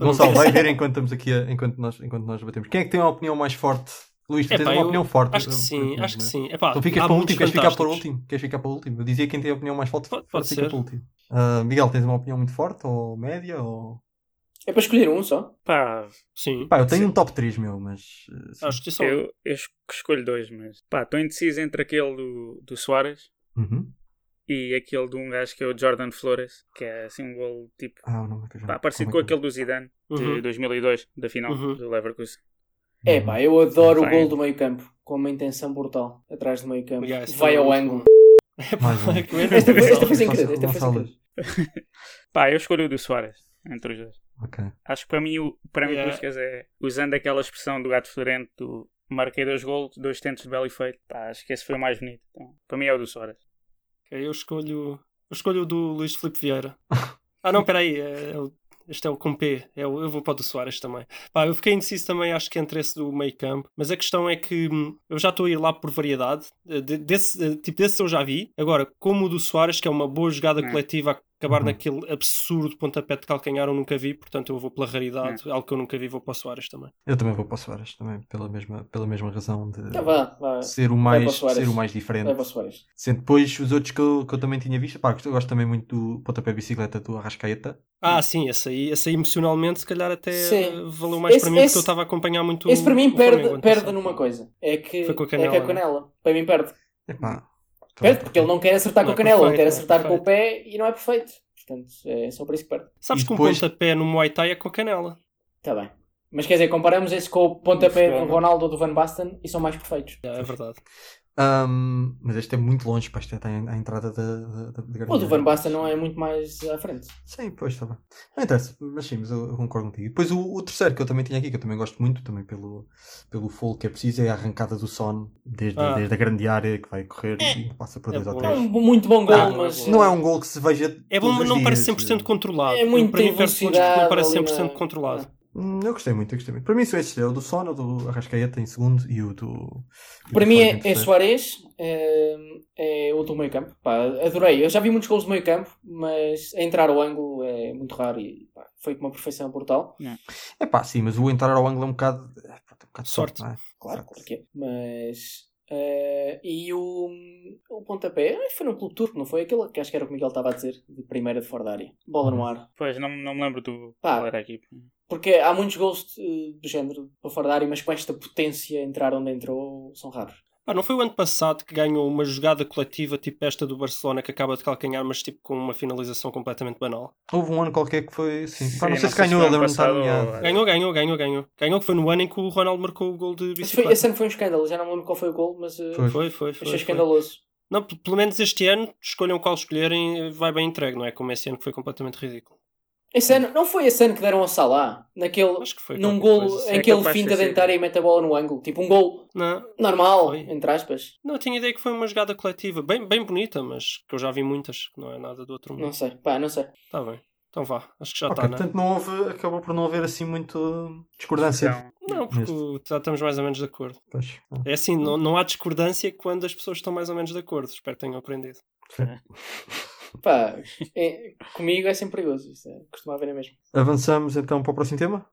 Gonçalo, vai ver enquanto estamos aqui, a- enquanto, nós, enquanto nós batemos. Quem é que tem uma opinião mais forte? Luís, tu tens Epá, uma eu opinião forte. Acho que sim, acho que né? sim. Epá, Então ficas para o último, queres ficar para o último? Queres ficar para o último? Eu dizia quem tem a opinião mais forte, Pode- pode, ficar ser. para o último. Ah, Miguel, tens uma opinião muito forte ou média? Ou... É para escolher um só? Pá, Sim. Pá, eu tenho um top 3 meu, mas. eh, sim. Acho que só. eu, eu es- escolho dois, mas pá, estou indeciso entre aquele do, do Soares Uhum. E aquele de um gajo que é o Jordan Flores, que é assim um gol tipo. Ah, o nome é que eu já- Pá, parecido como com é que- aquele do Zidane de Uhum. 2002, da final Uhum. do Leverkusen. É pá, eu adoro o gol do meio campo. Com uma intenção brutal. Atrás do meio campo. Yeah, Vai foi ao ângulo. [LAUGHS] Mais um. Esta foi, esta foi sem Gonçalo- querer. Esta foi sem Gonçalo. querer. [LAUGHS] Pá, eu escolho o do Soares entre os dois. Ok. Acho que para mim, o, para mim Yeah. Puskas é usando aquela expressão do gato florento do marquei dois gols, dois tentos de belo efeito. Pá, acho que esse foi o mais bonito. Então, para mim é o do Soares. Ok, eu escolho. Eu escolho o do Luís Filipe Vieira. Ah não, peraí. É, é o- este é o com P. É o, eu vou para o do Soares também. Pá, eu fiquei indeciso também, acho que entre esse do meio campo. Mas a questão é que hum, eu já estou a ir lá por variedade. Eh, de- desse, eh, tipo, desse eu já vi. Agora, como o do Soares, que é uma boa jogada Hum. coletiva acabar Uhum. naquele absurdo pontapé de calcanhar, eu nunca vi. Portanto, eu vou pela raridade. Algo que eu nunca vi, vou para o Soares também. Eu também vou para o Soares, também, pela mesma, pela mesma razão de Então vá, vá. ser, o mais, ser o mais diferente. Sendo depois os outros que eu, que eu também tinha visto, pá, eu gosto também muito do pontapé bicicleta do Arrascaeta. Ah, sim, esse aí, esse aí emocionalmente, se calhar até Sim. valeu mais Esse- para mim, esse- porque eu estava a acompanhar muito Esse para mim perde, perde numa coisa. É que, Foi com a é que canela, a né? canela. Para mim perde. Epá. Perde porque ele não quer acertar Não com a é canela, ele perfeito, quer não é acertar com o pé e não é perfeito. Portanto, é só por isso que perde. Sabes E que depois- um pontapé no Muay Thai é com a canela. Está bem. Mas quer dizer, comparamos esse com o pontapé do. Ronaldo ou do Van Basten e são mais perfeitos. É, é verdade. Ahm, mas este é muito longe, pá, isto está à à entrada da, da, da, da O do Van Basten não é muito mais à frente. Sim, pois está bem. Não interessa, mas sim, mas eu, eu concordo contigo. E depois o, o terceiro que eu também tinha aqui, que eu também gosto muito, também pelo, pelo fogo que é preciso, é a arrancada do Son desde, Ah. desde a grande área que vai correr e passa por É dois ou bom. É três. um muito bom gol, Ah, mas. Não é um gol que se veja. É bom, mas não parece dias. 100% controlado. É muito Para mim, não parece ali 100% na- controlado. Hum, Eu gostei muito, eu gostei muito. Para mim são estes, é o do Son, o do Arrascaeta em segundo e o do. e Para do mim é, é. Soares, é, é o do meio campo. Pá, adorei. Eu já vi muitos gols do meio campo, mas entrar ao ângulo é muito raro e pá, foi com uma perfeição brutal. É pá, sim, mas o entrar ao ângulo é um bocado. É, pá, tem um bocado de sorte, Sorte. não é? Claro, claro que é. Mas. eh, e o, o pontapé eh, foi no Clube Turco, não foi? Aquele que acho que era o que o Miguel estava a dizer, de primeira de fora da área. Bola no Uhum. ar. Pois, não, não me lembro do Pá. qual era a equipe. Porque há muitos gols de- do género para fora da área, mas com esta potência entrar onde entrou são raros. Ah, não foi o ano passado que ganhou uma jogada coletiva tipo esta do Barcelona que acaba de calcanhar, mas tipo com uma finalização completamente banal? Houve um ano qualquer que foi. Sim. Sim, Pá, não não sei se ganhou, lembro-me ou- Ganhou, ganhou, ganhou, ganhou. Ganhou que foi no ano em que o Ronaldo marcou o gol de Esse, foi, bicicleta. esse ano foi um escândalo, já não me lembro qual foi o gol, mas eh, Foi. Foi, foi, foi. achei foi. escandaloso. Não, pelo menos este ano, escolham qual escolherem, vai bem entregue, não é? Como esse ano que foi completamente ridículo. Esse ano, não foi esse ano que deram ao Salah, naquele, Acho que foi. num gol coisa. em É que ele finta de entrar e mete a bola no ângulo. Tipo um gol Não, normal, Foi. entre aspas. não, eu tinha ideia que foi uma jogada coletiva, bem, bem bonita, mas que eu já vi muitas, que não é nada do outro Não mundo. sei, pá, não sei. Está bem. Então vá, acho que já está, não é? portanto não houve, acabou por não haver assim muito discordância. Então, Não, porque já estamos mais ou menos de acordo. Pois, ah, É assim, não, não há discordância quando as pessoas estão mais ou menos de acordo. Espero que tenham aprendido. [LAUGHS] Pá, é- comigo é sempre perigoso. Isso é, costuma haver a mesmo. Avançamos então para o próximo tema.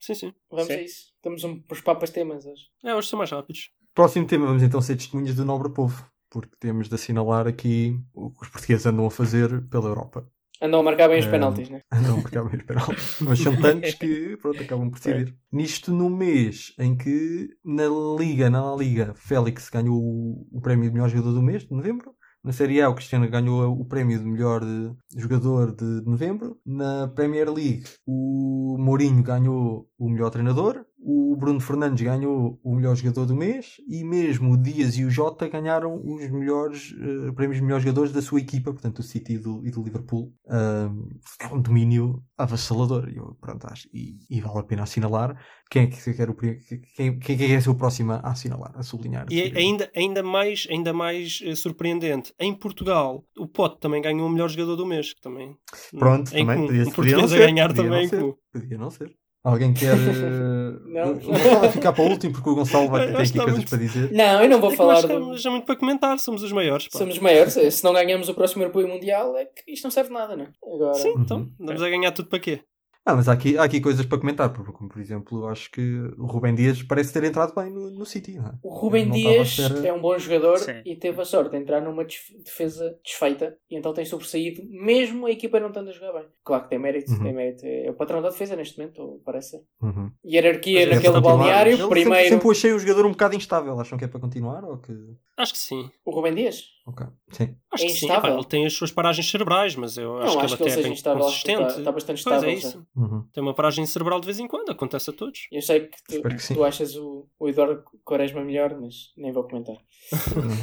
Sim, sim. Vamos Sim. a isso. Estamos um, os papas temas hoje. É, hoje são mais rápidos. Próximo tema, vamos então ser testemunhas do nobre povo, porque temos de assinalar aqui o que os portugueses andam a fazer pela Europa. Andam a marcar bem os É. penaltis, né? [LAUGHS] Andam a marcar bem os penaltis, mas são tantos que pronto, acabam por decidir. Nisto no mês em que na Liga, na La Liga, Félix ganhou o, o prémio de melhor jogador do mês, de novembro. Na Série A, o Cristiano ganhou o prémio de melhor eh, jogador de novembro. Na Premier League, o Mourinho ganhou o melhor treinador. O Bruno Fernandes ganhou o melhor jogador do mês. E mesmo o Dias e o Jota ganharam os melhores eh, prémios de melhores jogadores da sua equipa, portanto, do City e do, e do Liverpool. Ahm, é um domínio avassalador. E, eu, pronto, acho, e, e vale a pena assinalar. Quem é que quer o quem, quem é que é ser o próximo a assinalar, a sublinhar? E é ainda, ainda mais, ainda mais eh, surpreendente, em Portugal, o Pote também ganhou o melhor jogador do mês. Também, Pronto, em também podia, um podia não ser. podia também não ser. Podia não ser. Alguém quer [LAUGHS] eh, Não. O Gonçalo vai ficar para o último porque o Gonçalo vai ter aqui que coisas está para dizer. Não, eu não vou É que falar nós do... temos já muito para comentar, somos os maiores. pá. Somos maiores. Se não ganhamos o próximo apoio mundial, é que isto não serve de nada, não é? Agora... Sim, então, Uhum. andamos a ganhar tudo para quê? Ah, mas há aqui, há aqui coisas para comentar, porque, como por exemplo, acho que o Rubem Dias parece ter entrado bem no, no City, não é? O Rubem não Dias espera- é um bom jogador Sim. e teve a sorte de entrar numa defesa desfeita e então tem sobressaído, mesmo a equipa não estando a jogar bem. Claro que tem mérito, Uhum. tem mérito. É o patrão da defesa neste momento, ou parece ser. Uhum. Hierarquia Mas é naquele balneário, primeiro Sempre, sempre o achei um jogador um bocado instável. Acham que é para continuar? Ou que... Acho que sim. o Rubem Dias. Ok. Sim. Acho É que sim. ele tem as suas paragens cerebrais, mas eu acho não, que acho que ele ele até seja é bem instável, consistente. está, está bastante Pois estável. é isso. Uhum. Tem uma paragem cerebral de vez em quando, acontece a todos. Eu sei que tu, que tu achas o, o Eduardo Quaresma melhor, mas nem vou comentar.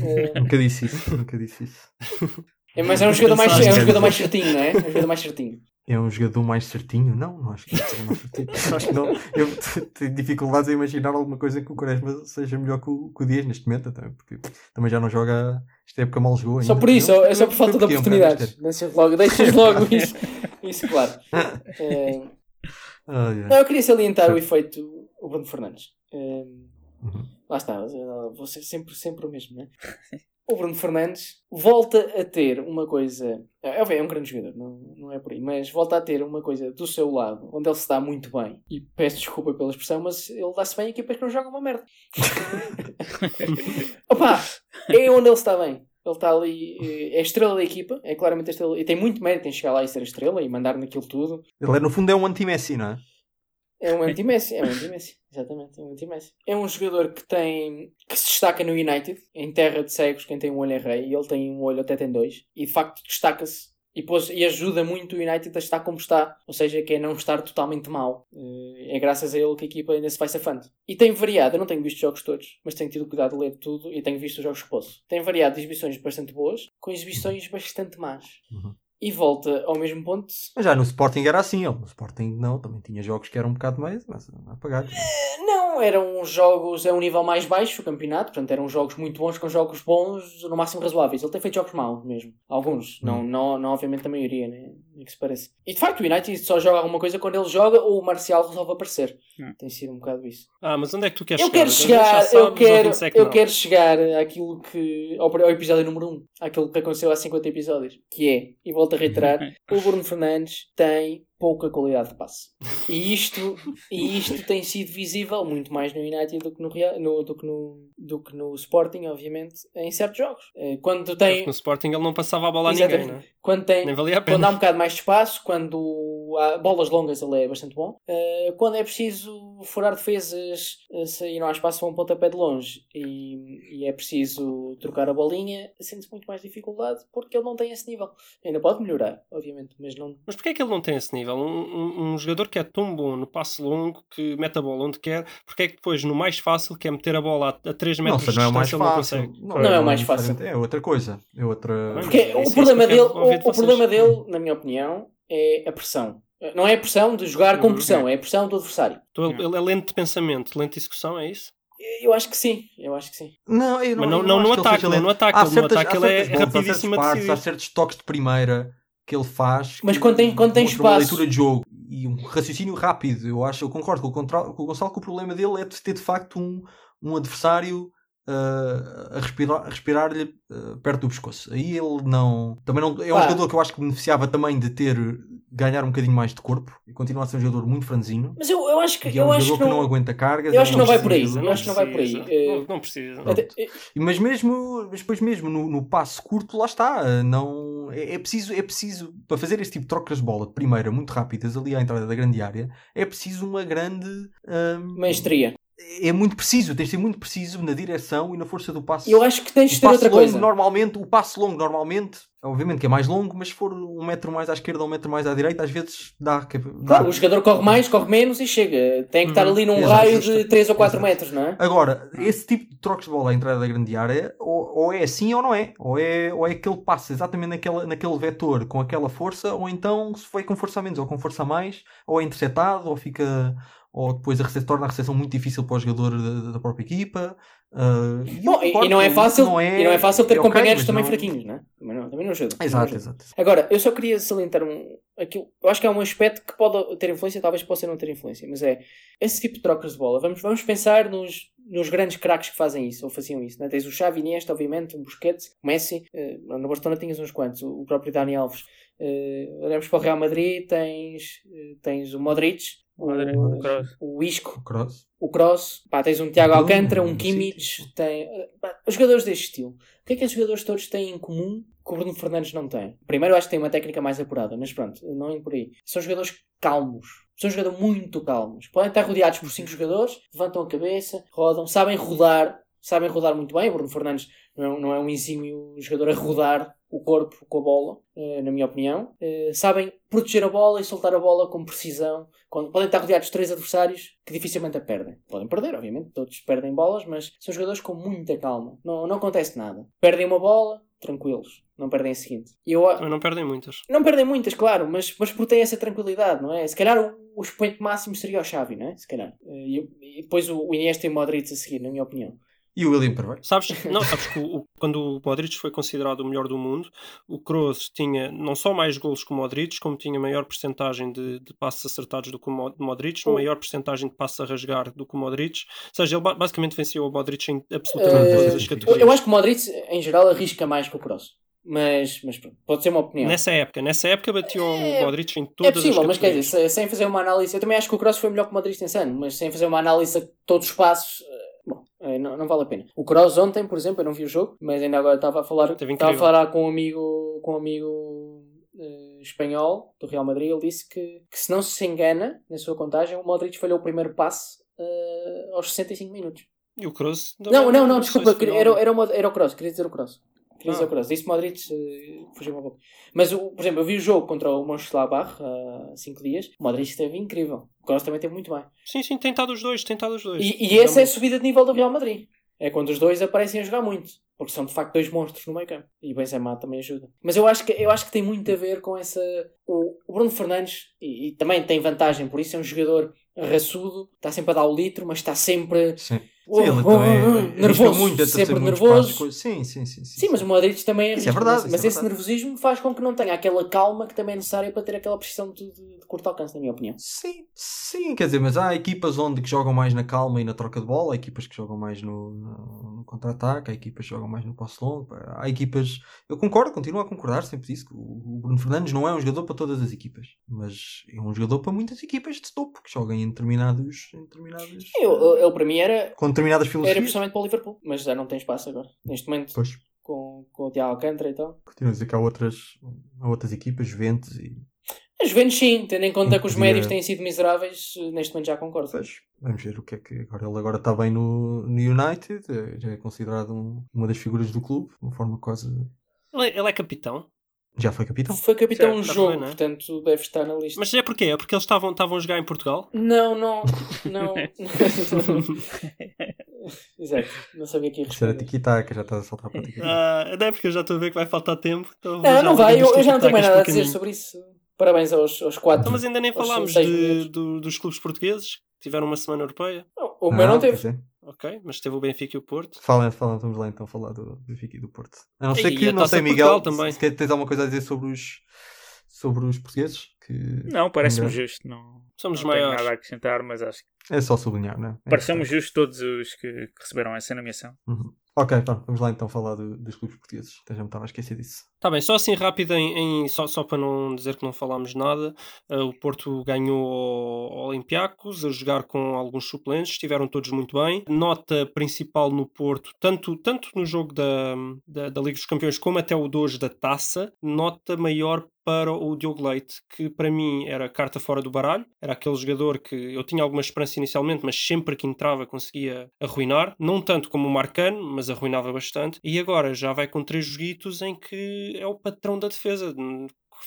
Eh, Nunca disse isso. Nunca disse isso. é, mas é um jogador mais, é um jogador mais certinho, não é? É um jogador mais certinho. É um jogador mais certinho? Não, não acho que é um mais certinho. [LAUGHS] acho que não. Eu tenho dificuldades em imaginar alguma coisa que o Quaresma seja melhor que o, que o Dias neste momento, até, porque também já não joga. Esta época mal jogou. Só ainda. por isso, Não, é só por falta de é oportunidades. Deixas logo, deixas logo [LAUGHS] isso, isso claro. Eh, Ai, ai. não, eu queria salientar o efeito o Bruno Fernandes. Eh, Uhum. lá está, eh, vou ser sempre, sempre o mesmo, não é? [LAUGHS] O Bruno Fernandes volta a ter uma coisa. É, é um grande jogador, não, não é por aí, mas volta a ter uma coisa do seu lado onde ele se dá muito bem. E peço desculpa pela expressão, mas ele dá-se bem a equipas que não jogam uma merda. [LAUGHS] Opa! É onde ele está bem. Ele está ali, eh, é a estrela da equipa, é claramente a estrela, e tem muito mérito em chegar lá e ser a estrela e mandar naquilo tudo. Ele é, no fundo é um anti-Messi, não é? É um anti-Messi, é um anti-Messi, exatamente, é um anti-Messi. É um jogador que tem que se destaca no United, em terra de cegos, quem tem um olho é rei, e ele tem um olho até tem dois, e de facto destaca-se e, e ajuda muito o United a estar como está, ou seja, que é não estar totalmente mal. Eh, É graças a ele que a equipa ainda se vai safando. E tem variado, eu não tenho visto jogos todos, mas tenho tido cuidado de ler tudo e tenho visto os jogos que posso. Tem variado exibições bastante boas, com exibições bastante más. Uhum. E volta ao mesmo ponto Mas já no Sporting era assim, ele no Sporting não, também tinha jogos que eram um bocado mais, mas apagados. Não, eram jogos a um nível mais baixo o campeonato, portanto eram jogos muito bons com jogos bons no máximo razoáveis. Ele tem feito jogos maus mesmo. Alguns, não, não, não obviamente a maioria, né? Nem que se parece. E de facto o United só joga alguma coisa quando ele joga ou o Marcial resolve aparecer. Hum. Tem sido um bocado isso. Ah, mas onde é que tu queres Eu chegar? quero Agora chegar, eu sabes, os quero, ouvintes é eu não. quero chegar àquilo que. Ao, ao episódio número 1, àquilo que aconteceu há 50 episódios, que é, e volto a reiterar, [LAUGHS] o Bruno Fernandes tem pouca qualidade de passe. E isto, e isto tem sido visível muito mais no United do que no, Real- no- do, que no, do que no Sporting, obviamente, em certos jogos. Eh, Quando tem. No Sporting ele não passava a bola a ninguém, Exatamente. não é? Quando tem, Nem valia a quando pena. há um bocado mais de espaço, quando há bolas longas, ele é bastante bom. Uh, quando é preciso furar defesas se- e não há espaço para um pontapé de longe e, e é preciso trocar a bolinha, sente-se muito mais dificuldade porque ele não tem esse nível. Ainda pode melhorar, obviamente, mas não. Mas porquê é que ele não tem esse nível? Um, um- um jogador que é tão bom no passe longo, que mete a bola onde quer, porque é que depois no mais fácil, que é meter a bola a, a 3 metros Nossa, de não é o mais distância, ele não fácil. consegue? Não é o mais fácil. É outra coisa. É outra. Porque é o isso problema dele, o, o problema dele, na minha opinião, é a pressão. Não é a pressão de jogar com Uhum. pressão, é a pressão do adversário. Então ele, ele é lento de pensamento, lento de execução, é isso? Eu acho que sim, eu acho que sim. Não, eu Mas não, eu não no que ele ataque, seja não ataque. Há Ele no certas, ataque ele é certas rapidíssimo a certas partes, há decidir. certos toques de primeira que ele faz. Mas quando tem- quando tem mostram uma espaço- leitura de jogo e um raciocínio rápido. Eu acho, eu concordo com o, contra- com o Gonçalo que o problema dele é de ter de facto um, um adversário ah, a respirar- a respirar-lhe ah, perto do pescoço. Aí ele não. Também não. É um Pá. jogador que eu acho que beneficiava também de ter ganhar um bocadinho mais de corpo e continuar a ser um jogador muito franzino. Mas eu, eu acho que, E é um eu acho que que não não. aguenta cargas. eu é acho que um não vai por aí. Eu acho que não vai por aí. Eh, Não, não precisa. Até- E- Mas mesmo, mas depois mesmo no, no passo curto, lá está. Não, é, é preciso, é preciso, para fazer este tipo de trocas de bola de primeira, muito rápidas, ali à entrada da grande área, é preciso uma grande. hum, Maestria. É muito preciso, tens de ser muito preciso na direção e na força do passo. Eu acho que tens de ter passo outra longo, coisa. normalmente, o passo longo, normalmente, obviamente que é mais longo, mas se for um metro mais à esquerda ou um metro mais à direita, às vezes dá. dá. Claro, o jogador corre mais, corre menos e chega. Tem que estar Uhum. ali num Exato, raio de exato. 3 ou 4 Exato. metros, não é? Agora, esse tipo de trocos de bola à entrada da grande área, ou, ou é assim ou não é. Ou é, ou é que ele passa exatamente naquela, naquele vetor com aquela força, ou então se foi com força a menos ou com força a mais, ou é interceptado, ou fica. Ou depois a rece- torna a recepção muito difícil para o jogador da, da própria equipa. Ah, e Bom, e, e não é fácil, não e não é fácil ter é ok, companheiros também não- fraquinhos, não é? Também não, também não ajuda. também não Exato, ajuda. exato. Agora, eu só queria salientar um, aquilo, eu acho que é um aspecto que pode ter influência, talvez possa não ter influência, mas é esse tipo de trocas de bola. Vamos, vamos pensar nos, nos grandes craques que fazem isso, ou faziam isso. Né? Tens o Xavi Iniesta, obviamente, o Busquets, o Messi, eh, no Barcelona tinhas uns quantos, o, próprio Dani Alves. Uh, olhamos para o Real Madrid, tens, eh, tens o Modric, o, o Isco, O Cross. o Kroos, pá, tens um Tiago Bruno, Alcântara, um Kimmich, tem, pá, os jogadores deste estilo. O que é que esses jogadores todos têm em comum que o Bruno Fernandes não tem? Primeiro, eu acho que tem uma técnica mais apurada, mas pronto, não é por aí. São jogadores calmos. São jogadores muito calmos. Podem estar rodeados por cinco jogadores, levantam a cabeça, rodam, sabem rodar, sabem rodar muito bem. O Bruno Fernandes não é, um- não é um exímio jogador a rodar o corpo com a bola, eh, na minha opinião. Eh, sabem proteger a bola e soltar a bola com precisão. Quando, podem estar rodeados de três adversários que dificilmente a perdem. Podem perder, obviamente, todos perdem bolas, mas são jogadores com muita calma. Não, não acontece nada. Perdem uma bola, tranquilos. Não perdem a seguinte. Eu, não perdem muitas. não perdem muitas, claro, mas, mas porque têm essa tranquilidade, não é? Se calhar o, o expoente máximo seria o Xavi, não é? Se calhar. Eh, E, e depois o, o Iniesta e o Modric a seguir, na minha opinião. E o William Carvalho. Sabes, [LAUGHS] não, sabes que o- quando o Modric foi considerado o melhor do mundo, o Kroos tinha não só mais golos que o Modric, como tinha maior percentagem de, de passos acertados do que o Mo- Modric, Oh. maior percentagem de passos a rasgar do que o Modric. Ou seja, ele ba- basicamente venceu o Modric em absolutamente Eh, todas as categorias. eu acho que o Modric, em geral, arrisca mais que o Kroos. Mas, mas pronto, pode ser uma opinião. Nessa época, nessa época bateu É- o Modric em É todas possível, as mas quer dizer, se- sem fazer uma análise, eu também acho que o Kroos foi melhor que o Modric nesse ano, mas sem fazer uma análise a todos os passos, é, não, não vale a pena. O Cross ontem, por exemplo, eu não vi o jogo, mas ainda agora estava a falar, estava a falar com um amigo, com um amigo uh, espanhol do Real Madrid. Ele disse que, que, se não se engana na sua contagem, o Modric falhou o primeiro passe uh, aos 65 minutos. E o Cross? Não, não, não, não desculpa, era, era, uma, era o Cross, queria dizer o Cross. 3 ah. a Disse Modric, uh, fugiu um pouco. Mas, o, por exemplo, eu vi o jogo contra o Mönchengladbach há uh, 5 dias. O Modric esteve incrível. O Cross também esteve muito bem. Sim, sim, tem estado os dois, tem os dois. E, e essa é a subida de nível do Real Madrid. É quando os dois aparecem a jogar muito. Porque são de facto dois monstros no meio campo. E o Benzema também ajuda. Mas eu acho que, eu acho que tem muito a ver com essa. O, o Bruno Fernandes, e, e, também tem vantagem por isso, é um jogador raçudo, está sempre a dar o litro, mas está sempre. Sim Oh, Sim, ele oh, também oh, arrisca nervoso, muito, sempre nervoso. Sim, sim, sim. sim, Sim, mas o Modric também é Isso é verdade, mas, isso mas é esse verdade. nervosismo faz com que não tenha aquela calma que também é necessária para ter aquela precisão de, de- de curto alcance, na minha opinião. Sim, sim, quer dizer, mas há equipas onde que jogam mais na calma e na troca de bola, há equipas que jogam mais no, no- no contra-ataque, há equipas que jogam mais no passo longo, há equipas. Eu concordo, continuo a concordar sempre disso. que O o Bruno Fernandes não é um jogador para todas as equipas, mas é um jogador para muitas equipas de topo que jogam em determinados. Em determinados Eu, eu- ele para mim era, determinadas era filosofias. principalmente para o Liverpool, mas já não tem espaço agora. Neste momento, Pois, com, com o Thiago Alcântara e tal. continuo a dizer que há outras, há outras equipas, Juventus e. As Juventus sim, tendo em conta que os médios têm sido miseráveis, neste momento já concordo. Pois, vamos ver o que é que agora ele agora está bem no, no United, eh, já é considerado um- uma das figuras do clube, de uma forma quase. Ele, é- ele é capitão. Já foi capitão. Foi capitão Certo, um jogo, né? portanto deve estar na lista. Mas é porquê? É porque eles estavam, estavam a jogar em Portugal? Não, não, não. [LAUGHS] [LAUGHS] Exato, não sabia que ia Isso era responder. tiki-taka, já estás a saltar para tiki-taka. Ah, não é porque eu já estou a ver que vai faltar tempo. Então Não, não vai, eu, eu já não tenho mais nada a dizer sobre isso. Parabéns aos, aos quatro. Então, mas ainda nem falámos de- do- dos clubes portugueses que tiveram uma semana europeia. O meu não teve. pois é. Ok, mas teve o Benfica e o Porto. Fala, fala, vamos lá então falar do Benfica e do Porto. A não ser que, não sei, Miguel, também. se quer- tens alguma coisa a dizer sobre os, sobre os portugueses? Que Não, parece-me justo. Não, Somos não tenho maiores. nada a acrescentar, mas acho que É só sublinhar, não é? é pareceu-me importante. justo todos os que, que receberam essa nomeação. Uhum. Ok, pá, vamos lá então falar do- dos clubes portugueses. Até já me estava a esquecer disso. Está bem, só assim rápido, em, em- só, só para não dizer que não falámos nada, eh, o Porto ganhou ao Olympiacos a jogar com alguns suplentes, estiveram todos muito bem. Nota principal no Porto, tanto, tanto no jogo da, da, da Liga dos Campeões como até o de hoje da Taça, nota maior para o Diogo Leite, que para mim era carta fora do baralho, era aquele jogador que eu tinha alguma esperança inicialmente, mas sempre que entrava conseguia arruinar, não tanto como o Marcano, mas arruinava bastante, e agora já vai com três joguitos em que é o patrão da defesa,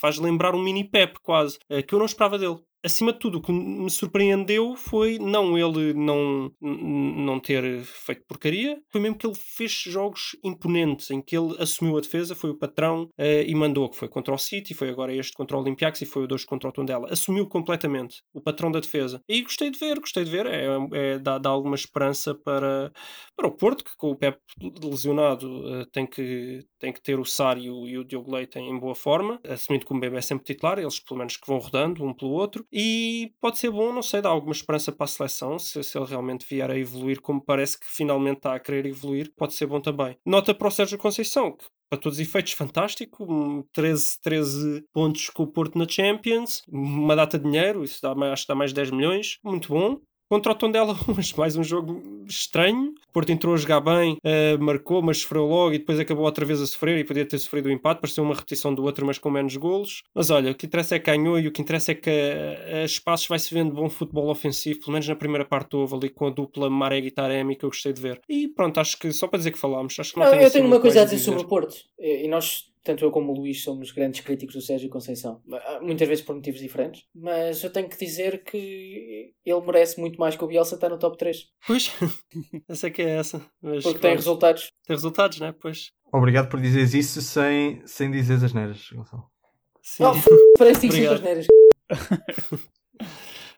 faz lembrar um mini Pep quase, eh, que eu não esperava dele. Acima de tudo, o que me surpreendeu foi não ele não, não ter feito porcaria, foi mesmo que ele fez jogos imponentes, em que ele assumiu a defesa, foi o patrão eh, e mandou, que foi contra o City, foi agora este contra o Olympiacos e foi o 2 contra o Tondela. Assumiu completamente o patrão da defesa. E gostei de ver, gostei de ver, é, é, dá, dá alguma esperança para, para o Porto, que com o Pep lesionado eh, tem, que, tem que ter o Sar e o, e o Diogo Leite em boa forma, assumindo que o Mbembe é sempre titular, eles pelo menos que vão rodando um pelo outro, e pode ser bom, não sei, dá alguma esperança para a seleção, se, se ele realmente vier a evoluir como parece que finalmente está a querer evoluir, pode ser bom também. Nota para o Sérgio Conceição, que para todos os efeitos, fantástico. Um 13, 13 pontos com o Porto na Champions, uma data de dinheiro, isso dá, acho que dá mais 10 milhões, muito bom. Contra o Tondela, [LAUGHS] hoje, mais um jogo estranho. O Porto entrou a jogar bem, eh, marcou, mas sofreu logo e depois acabou outra vez a sofrer e podia ter sofrido o empate. Pareceu uma repetição do outro, mas com menos golos. Mas olha, o que interessa é que ganhou e o que interessa é que a, a espaços vai-se vendo bom futebol ofensivo. Pelo menos na primeira parte houve ali com a dupla Marega e Taremi que eu gostei de ver. E pronto, acho que só para dizer que falámos. Acho que não, Não, eu assim tenho uma coisa a mais dizer sobre o Porto. E nós, tanto eu como o Luís, somos grandes críticos do Sérgio Conceição. Ah, Muitas vezes por motivos diferentes. Mas eu tenho que dizer que ele merece muito mais que o Bielsa estar no top 3. Pois, [LAUGHS] essa é que é essa. Mas, Porque tem resultados. tem resultados, né? Pois. Obrigado por dizeres isso sem, sem dizeres as neiras, Gonçalo. Sim. Oh. [LAUGHS] Parece que as neiras. [LAUGHS]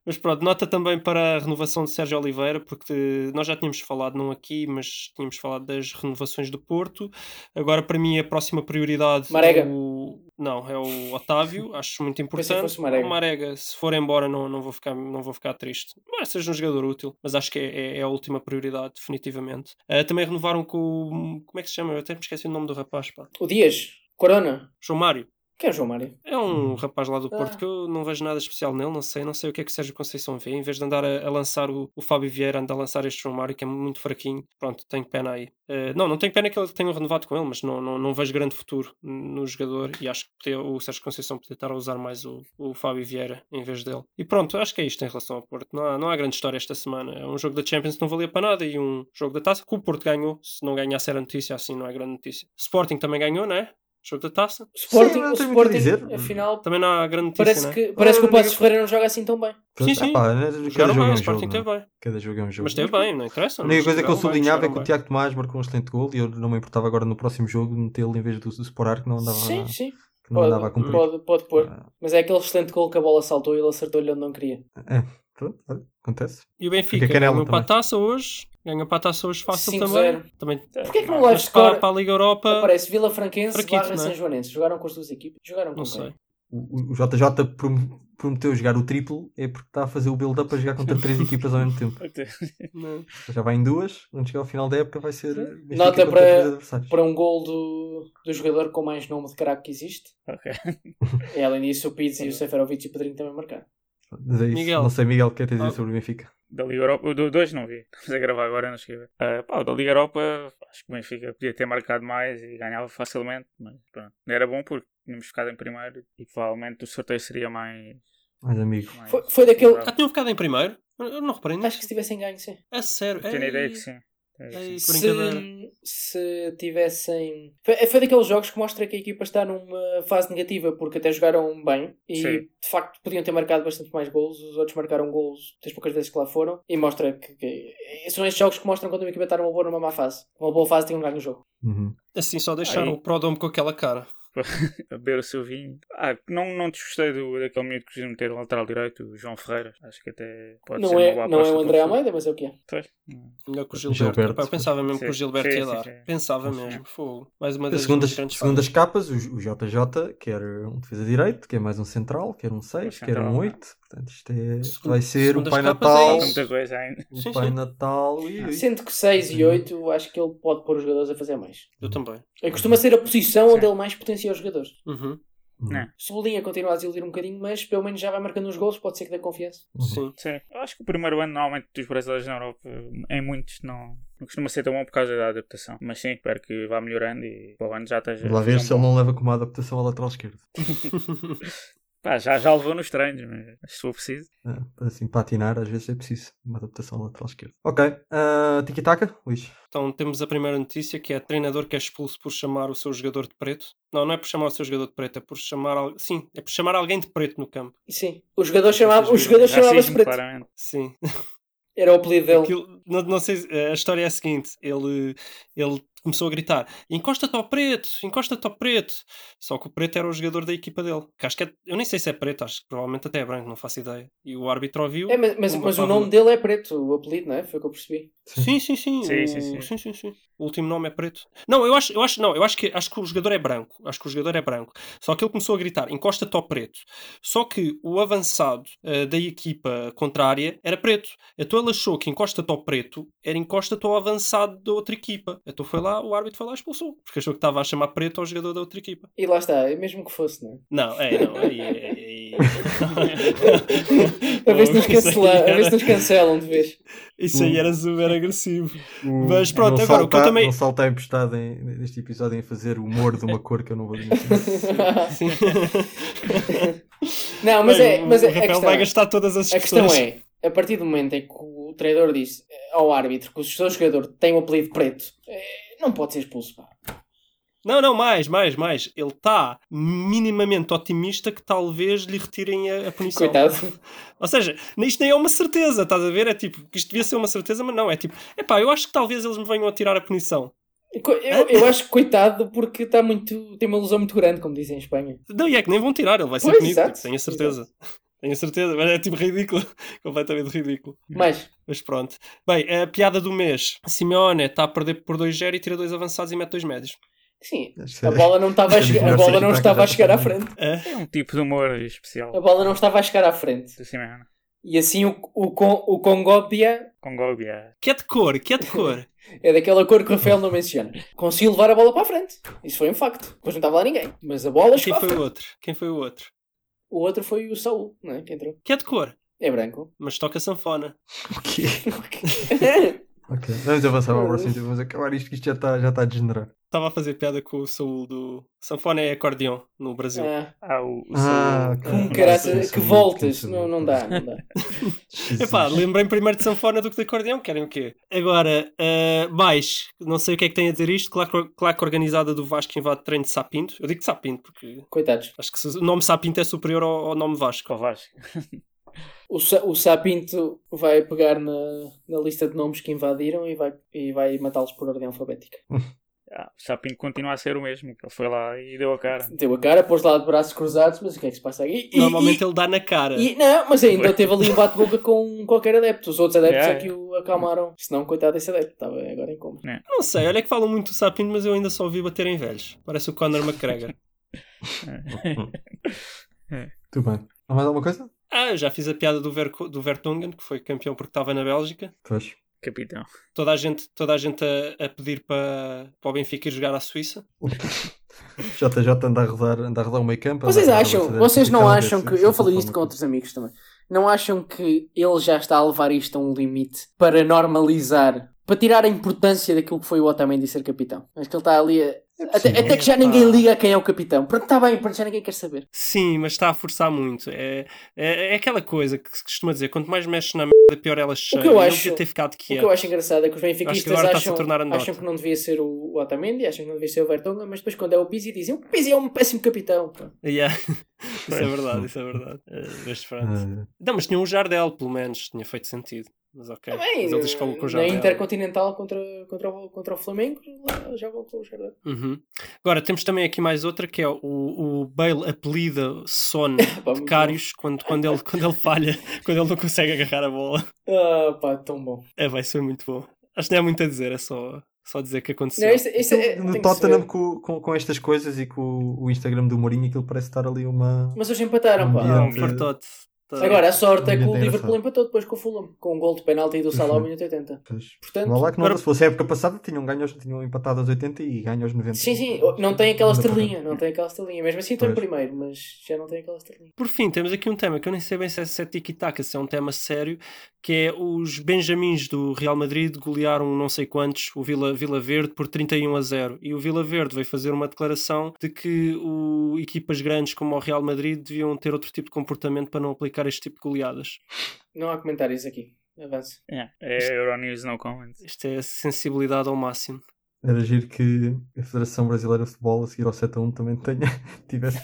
Mas pronto, nota também para a renovação de Sérgio Oliveira, porque nós já tínhamos falado, não aqui, mas tínhamos falado das renovações do Porto. Agora, para mim, a próxima prioridade Marega. é o. Não, é o Otávio, [LAUGHS] acho muito importante. Marega. O Marega, se for embora, não, não, vou ficar, não vou ficar triste. Mas seja um jogador útil, mas acho que é, é- é a última prioridade, definitivamente. Ah, também renovaram com o. Como é que se chama? Eu até me esqueci o nome do rapaz, pá. O Dias, Corona. João Mário. Quem é o João Mário? É um rapaz lá do Porto Ah. que eu não vejo nada especial nele, não sei, não sei o que é que o Sérgio Conceição vê. Em vez de andar a, a lançar o, o Fábio Vieira, anda a lançar este João Mário, que é muito fraquinho. Pronto, tenho pena aí. Eh, não, não tenho pena que ele tenha renovado com ele, mas não, não, não vejo grande futuro no jogador e acho que podia- o Sérgio Conceição podia estar a usar mais o, o Fábio Vieira em vez dele. E pronto, acho que é isto em relação ao Porto. Não há, não há grande história esta semana. É um jogo da Champions que não valia para nada e um jogo da taça que o Porto ganhou. Se não ganhasse era notícia, assim não é grande notícia. Sporting também ganhou, não é? Jogo da taça. Sporting, não o Sporting, dizer. afinal, Também não há grande notícia, parece né? que, parece que o Ah, Passos Ferreira não joga assim tão bem. Sim, sim. Epá, cada jogo bem, é o um Sporting jogo. não é? bem. Cada jogo é um jogo. Mas teve bem, não interessa. A única coisa que eu sublinhava é que o Tiago Tomás marcou um excelente gol e eu não me importava agora no próximo jogo metê-lo em vez do, do Sporar que não andava, Sim, sim. que não andava a Pode, cumprir. pode, pode pôr. Ah, Mas é aquele excelente gol que a bola saltou e ele acertou-lhe onde não queria. Pronto, olha, acontece. E o Benfica Fica canela ganhou para a taça hoje. Ganhou para a taça hoje fácil 5-0. também. também. Porquê que no Mas live para, score para a Liga Europa, aparece Vila Franquense Fraquito, barra não é? São Joanense? Jogaram com as duas equipas? Jogaram com não sei. O, o JJ prom- prometeu jogar o triplo é porque está a fazer o build-up a jogar contra três [LAUGHS] equipas ao mesmo tempo. Não. Já vai em duas, quando chegar ao final da época vai ser Nota para-. Para um gol do, do jogador com mais nome de craque que existe. Ok. E além disso, o Pizzi e [LAUGHS] o Seferovic e o Pedrinho também marcaram. Mas é isso. Miguel. Não sei, Miguel, o que é que tens a Ah. dizer sobre o Benfica? Da Liga Europa, o do 2 não vi. Estamos a gravar agora, não escrevi. Ah, pá, o da Liga Europa, acho que o Benfica podia ter marcado mais e ganhava facilmente, mas pronto. Era bom porque tínhamos ficado em primeiro e provavelmente o sorteio seria mais. Mais amigo. mais Foi, foi daquele. Já tinham ficado em primeiro? Eu eu não reparei Acho que se tivessem ganho, sim. É sério. Tenho a Ei, sim. Tenho a ideia ei, que que sim. Brincadeira. Se, se tivessem. Foi, foi daqueles jogos que mostra que a equipa está numa fase negativa, porque até jogaram bem e Sim. de facto podiam ter marcado bastante mais gols. Os outros marcaram gols das poucas vezes que lá foram. E mostra que, que- são estes jogos que mostram quando uma equipa está numa boa ou numa má fase. Uma boa fase tem um ganho no jogo. Uhum. Assim só deixaram Aí. o Prodome com aquela cara. [LAUGHS] a beber o seu vinho. Ah, não, não desgostei do, daquele miúdo que quis meter o lateral direito, o João Ferreira. Acho que até pode ser não uma é, boa não é o para André. Almeida, mas é o que é. Pois. Melhor que o Gilberto. Gilberto. Pá, eu pensava mesmo que o Sim, Gilberto sim, ia sim, dar. sim. Pensava Sim. mesmo. Fogo. Mais uma das Segundo as, minhas grandes segundo falhas. as capas, o, o JJ quer um defesa direito, quer mais um central, quer um 6, quer um não. 8. Portanto, isto é, Segundo- vai ser o Pai é Natal. Muita coisa ainda. O Sim, Pai sim. Natal. ui, ui. Sendo que 6 e 8, acho que ele pode pôr os jogadores a fazer mais. Eu também. É, costuma ser a posição Sim. onde ele mais potencia os jogadores. Uhum. Uhum. Não. Cebolinha continua a desiludir um bocadinho, mas pelo menos já vai marcando os gols, pode ser que dê confiança. Uhum. Sim. Sim. Eu acho que o primeiro ano, normalmente, dos brasileiros na Europa, em muitos, não, não costuma ser tão bom por causa da adaptação. Mas sim, espero que vá melhorando e para o ano já esteja. Lá ver se ele não leva como uma adaptação à lateral esquerda. [LAUGHS] Pá, já, já levou nos treinos, mas se for preciso. É, assim, patinar, às vezes é preciso uma adaptação lateral esquerda. Ok. Uh, Tiki-taka, Luís. Então temos a primeira notícia que é treinador que é expulso por chamar o seu jogador de preto. Não, não é por chamar o seu jogador de preto, é por chamar. al- Sim, é por chamar alguém de preto no campo. Sim. O jogador chamava, o jogador chamava-se Racismo, preto. claramente. Sim. Era o apelido dele. Aquilo- não, não sei, se- a história é a seguinte: ele, ele começou a gritar: encosta-te ao preto, encosta-te ao preto. Só que o preto era o jogador da equipa dele. Que acho que é, eu nem sei se é preto, acho que provavelmente até é branco, não faço ideia. E o árbitro ouviu. É, mas, mas, mas o nome dele é preto, o apelido, não é? Foi o que eu percebi. Sim, sim, sim. Sim, o... sim, sim. sim, sim, sim. O último nome é preto. Não, eu acho, eu acho, não, eu acho que acho que o jogador é branco. Acho que o jogador é branco. Só que ele começou a gritar: encosta-te ao preto. Só que o avançado eh, da equipa contrária era preto. Então ele achou que encosta-te ao preto era encosta-te ao avançado da outra equipa. Então foi lá, o árbitro foi lá e expulsou. Porque achou que estava a chamar preto ao jogador da outra equipa. E lá está, é mesmo que fosse, não é? Não, é, não, aí, aí, aí. A ver se nos, Não, isso aí cancela, a ver era- se nos cancelam de vez. Isso aí era super agressivo. O- Mas pronto, não agora, o que eu salta- também- Não salta empestado em, neste episódio em fazer humor de uma cor que eu não vou dizer. [LAUGHS] Sim. [LAUGHS] Não, mas Bem, é. Mas o é, a Rafael questão vai é- gastar todas as A questão é, a partir do momento em que o treinador diz ao árbitro que o seu jogador tem o apelido preto, eh, não pode ser expulso, pá. Não, não, mais, mais, mais. Ele está minimamente otimista que talvez lhe retirem a, a punição. Coitado. Ou seja, isto nem é uma certeza, estás a ver? É tipo, que isto devia ser uma certeza, mas não. É tipo, epá, eu acho que talvez eles me venham a tirar a punição. Eu, eu acho que coitado porque está muito, tem uma ilusão muito grande, como dizem em Espanha. Não, e é que nem vão tirar, ele vai ser punido, exato, tenho a certeza. Tenho certeza, mas é tipo ridículo. [LAUGHS] Completamente ridículo. Mas, Mas pronto. Bem, a piada do mês. Simeone está a perder por 2-0 e tira dois avançados e mete dois médios. sim, a bola não estava a, chegar, a bola não estava a chegar à frente. É um tipo de humor especial A bola não estava a chegar à frente. do Simeone. E assim o, o, o Congópia Congóbia. Que é de cor, que é de cor. [LAUGHS] é daquela cor que o Rafael não menciona. Conseguiu levar a bola para a frente. Isso foi um facto. Depois não estava lá ninguém. Mas a bola Quem chegou à foi o outro? Quem foi o outro? O outro foi o Saúl, não é? Que entrou. Que é de cor, É branco. mas toca sanfona. O quê? [LAUGHS] [LAUGHS] Ok, vamos avançar para o próximo tema, vamos acabar isto que isto já está já está a degenerar. Estava a fazer piada com o Saúl do. Sanfona é acordeão no Brasil. ah, Ah, o, o Ah, Saúl. que é muito voltas. Não, não dá, não dá. [LAUGHS] Epá, lembrei primeiro de sanfona do que de acordeão, querem o quê? Agora, eh, mais, não sei o que é que tem a dizer isto, claro, que- claro que a organizada do Vasco invade treino de Sapinto. Eu digo de Sapinto porque Coitados. acho que o nome Sapinto é superior ao, ao nome Vasco. Com o Vasco. [LAUGHS] O, o Sapinto vai pegar na, na lista de nomes que invadiram e vai, e vai matá-los por ordem alfabética. [LAUGHS] Ah, o Sapinho continua a ser o mesmo, que ele foi lá e deu a cara. Deu a cara, pôs lá de braços cruzados, mas o que é que se passa aqui? E- Normalmente e- ele dá na cara. E, não, mas ainda teve ali um bate-boca com qualquer adepto. Os outros adeptos Yeah. é que o acalmaram. Senão, coitado desse adepto, estava agora em coma. Não sei, olha que falam muito do Sapinto, mas eu ainda só ouvi bater em velhos. Parece o Conor McGregor. [LAUGHS] [LAUGHS] Tudo bem. Há mais alguma coisa? Ah, eu já fiz a piada do, Verco- do Vertonghen, que foi campeão porque estava na Bélgica. Pois. Capitão. Toda a gente, toda a, gente a, a pedir para, para o Benfica ir jogar à Suíça. [LAUGHS] JJ anda a rodar, anda a rodar o meio campo. Vocês acham, vocês não acham que. Eu falei isto com outros amigos também. Não acham que ele já está a levar isto a um limite para normalizar, para tirar a importância daquilo que foi o Otamendi ser capitão? Acho que ele está ali a. Até, possível. até que já ninguém liga a quem é o capitão. Pronto, está bem, pronto, já ninguém quer saber. Sim, mas está a forçar muito. É, é, é aquela coisa que se costuma dizer: quanto mais mexes na merda, pior ela cheia. que eu acho- ter ficado O que quieto. eu acho engraçado é que os Acho que benfiquistas agora está-se a acham, acham que não devia ser o Otamendi, acham que não devia ser o Vertonghen, mas depois quando é o Pizzi dizem o Pizzi é um péssimo capitão. Yeah. [LAUGHS] isso é verdade, isso é verdade. Eh, mas pronto. Ah, Não, mas tinha um Jardel, pelo menos, tinha feito sentido. Mas ok. Também, mas ele diz que falou com o na Jardel. Intercontinental contra, contra, o, contra o Flamengo, lá jogam com o Jardel. Uhum. Agora, temos também aqui mais outra que é o, o Bale apelida Son [LAUGHS] de Cários quando, quando, ele, quando ele falha, [LAUGHS] quando ele não consegue agarrar a bola. Ah, pá, tão bom. É, vai ser muito bom. Acho que não é muito a dizer, é só, só dizer que aconteceu. Não, isto, isto é, no Tottenham com, com, com estas coisas e com o, o Instagram do Mourinho aquilo parece estar ali uma Mas hoje empataram, Um pá. Ambiente- fartote. Tá. Agora, a sorte é que o Liverpool empatou depois com o Fulham, com um gol de penalti do Salah ao minuto 80. Pois. Portanto, Vá lá que não, agora- se fosse a época passada, tinham, ganho, tinham empatado aos 80 e ganho aos 90. sim, sim, não tem aquela Não para estrelinha, não tem aquela estrelinha. Mesmo assim estou em primeiro, mas já não tem aquela estrelinha. Por fim, temos aqui um tema que eu nem sei bem se é, se é tiki-taka, se é um tema sério, que é os Benjamins do Real Madrid golearam não sei quantos, o Vila, Vila Verde, por 31 a 0. E o Vila Verde veio fazer uma declaração de que o, equipas grandes como o Real Madrid deviam ter outro tipo de comportamento para não aplicar este tipo de goleadas. Não há comentários aqui. Avança. Yeah, é Euronews no comment. Isto é sensibilidade ao máximo. Era giro que a Federação Brasileira de Futebol, a seguir ao 7 a 1, também tenha, [LAUGHS] tivesse.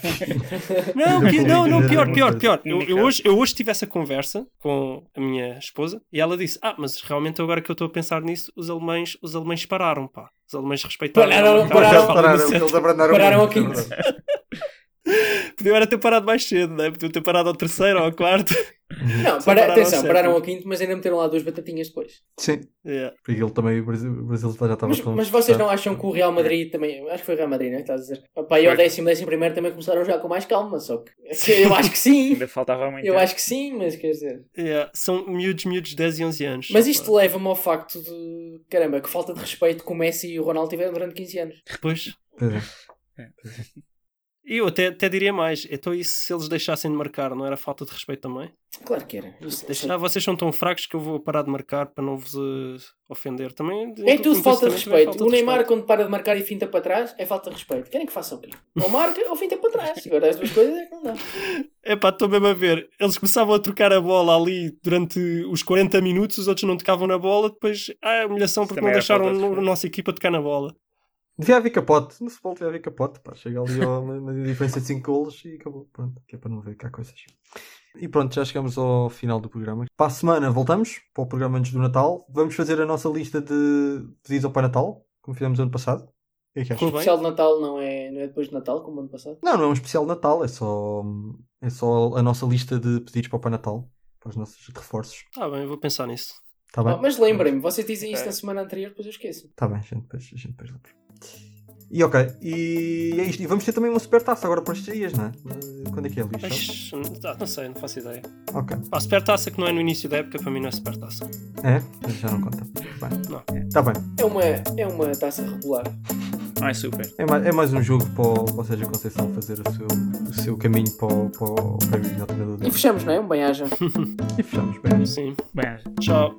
[LAUGHS] Não, que- não, não, pior, pior, pior. Eu, eu hoje, eu hoje tive essa conversa com a minha esposa e ela disse: Ah, mas realmente agora que eu estou a pensar nisso, os alemães, os alemães pararam, pá. Os alemães respeitaram. Pararam- a pararam- marca, pararam, falam eles [LAUGHS] abrandaram Pararam muito, ao é quinto. verdade. Podiam era ter parado mais cedo, né? Podiam ter parado ao terceiro ou ao quarto. Não, Só para, pararam ao atenção, sétimo. pararam ao quinto, mas ainda meteram lá duas batatinhas depois. Sim, Yeah. porque ele também, o Brasil, o Brasil já estava Mas, mas vocês não acham que o Real Madrid também. Acho que foi o Real Madrid, né? que Estás a dizer. Opa, e ao Foi. décimo, décimo primeiro também começaram a jogar com mais calma. Só que. é [LAUGHS] Eu acho que sim. Ainda faltava muito. Eu tempo. acho que sim, mas quer dizer. Yeah. São miúdos, miúdos de 10 e 11 anos. Mas isto leva-me ao facto de. Caramba, que falta de respeito que o Messi e o Ronaldo tiveram durante 15 anos. Depois. Pois é. E eu até, até diria mais. Então, e se eles deixassem de marcar, não era falta de respeito também? Claro que era. Isso- Ah, vocês são tão fracos que eu vou parar de marcar para não vos eh, ofender. Também, É tudo falta de é respeito. falta O Neymar, respeito. quando para de marcar e finta para trás, é falta de respeito. Querem que faça o quê? Ou marca ou finta para trás. Agora, as duas coisas é que não dá. Epá, estou mesmo a ver. Eles começavam a trocar a bola ali durante os 40 minutos, os outros não tocavam na bola, depois ah, humilhação Isso porque não deixaram de a nossa equipa tocar na bola. Devia haver capote. No futebol devia haver capote. Pá. Chega ali a uma, uma diferença de 5 golos e acabou. Pronto, que é para não ver cá coisas. E pronto, já chegamos ao final do programa. Para a semana voltamos para o programa antes do Natal. Vamos fazer a nossa lista de pedidos ao Pai Natal, como fizemos ano passado. O é que O achas? Correu bem? especial de Natal não é, não é depois de Natal, como ano passado? Não, não é um especial de Natal, é só, é só a nossa lista de pedidos para o Pai Natal, para os nossos reforços. Tá bem, eu vou pensar nisso. Está bem? Ah, mas lembrem-me, vocês dizem isso Ok. na semana anterior, depois eu esqueço. Está bem, a gente depois, a gente depois lembra. E ok, e é isto. E vamos ter também uma super taça agora para estes dias, não é? Quando é que é, Luís? ah, não sei, não faço ideia. Ok. Pá, supertaça que não é no início da época, para mim não é supertaça. É? Mas já não conta. Bem. Não. Está bem. É uma, é uma taça regular. Não é super. É mais, é mais um jogo para o, para o Sérgio Conceição fazer o seu, o seu caminho para o, para o prémio de E fechamos, não é? Um bem-aja. [LAUGHS] E fechamos, bem. Sim. Bem, Tchau.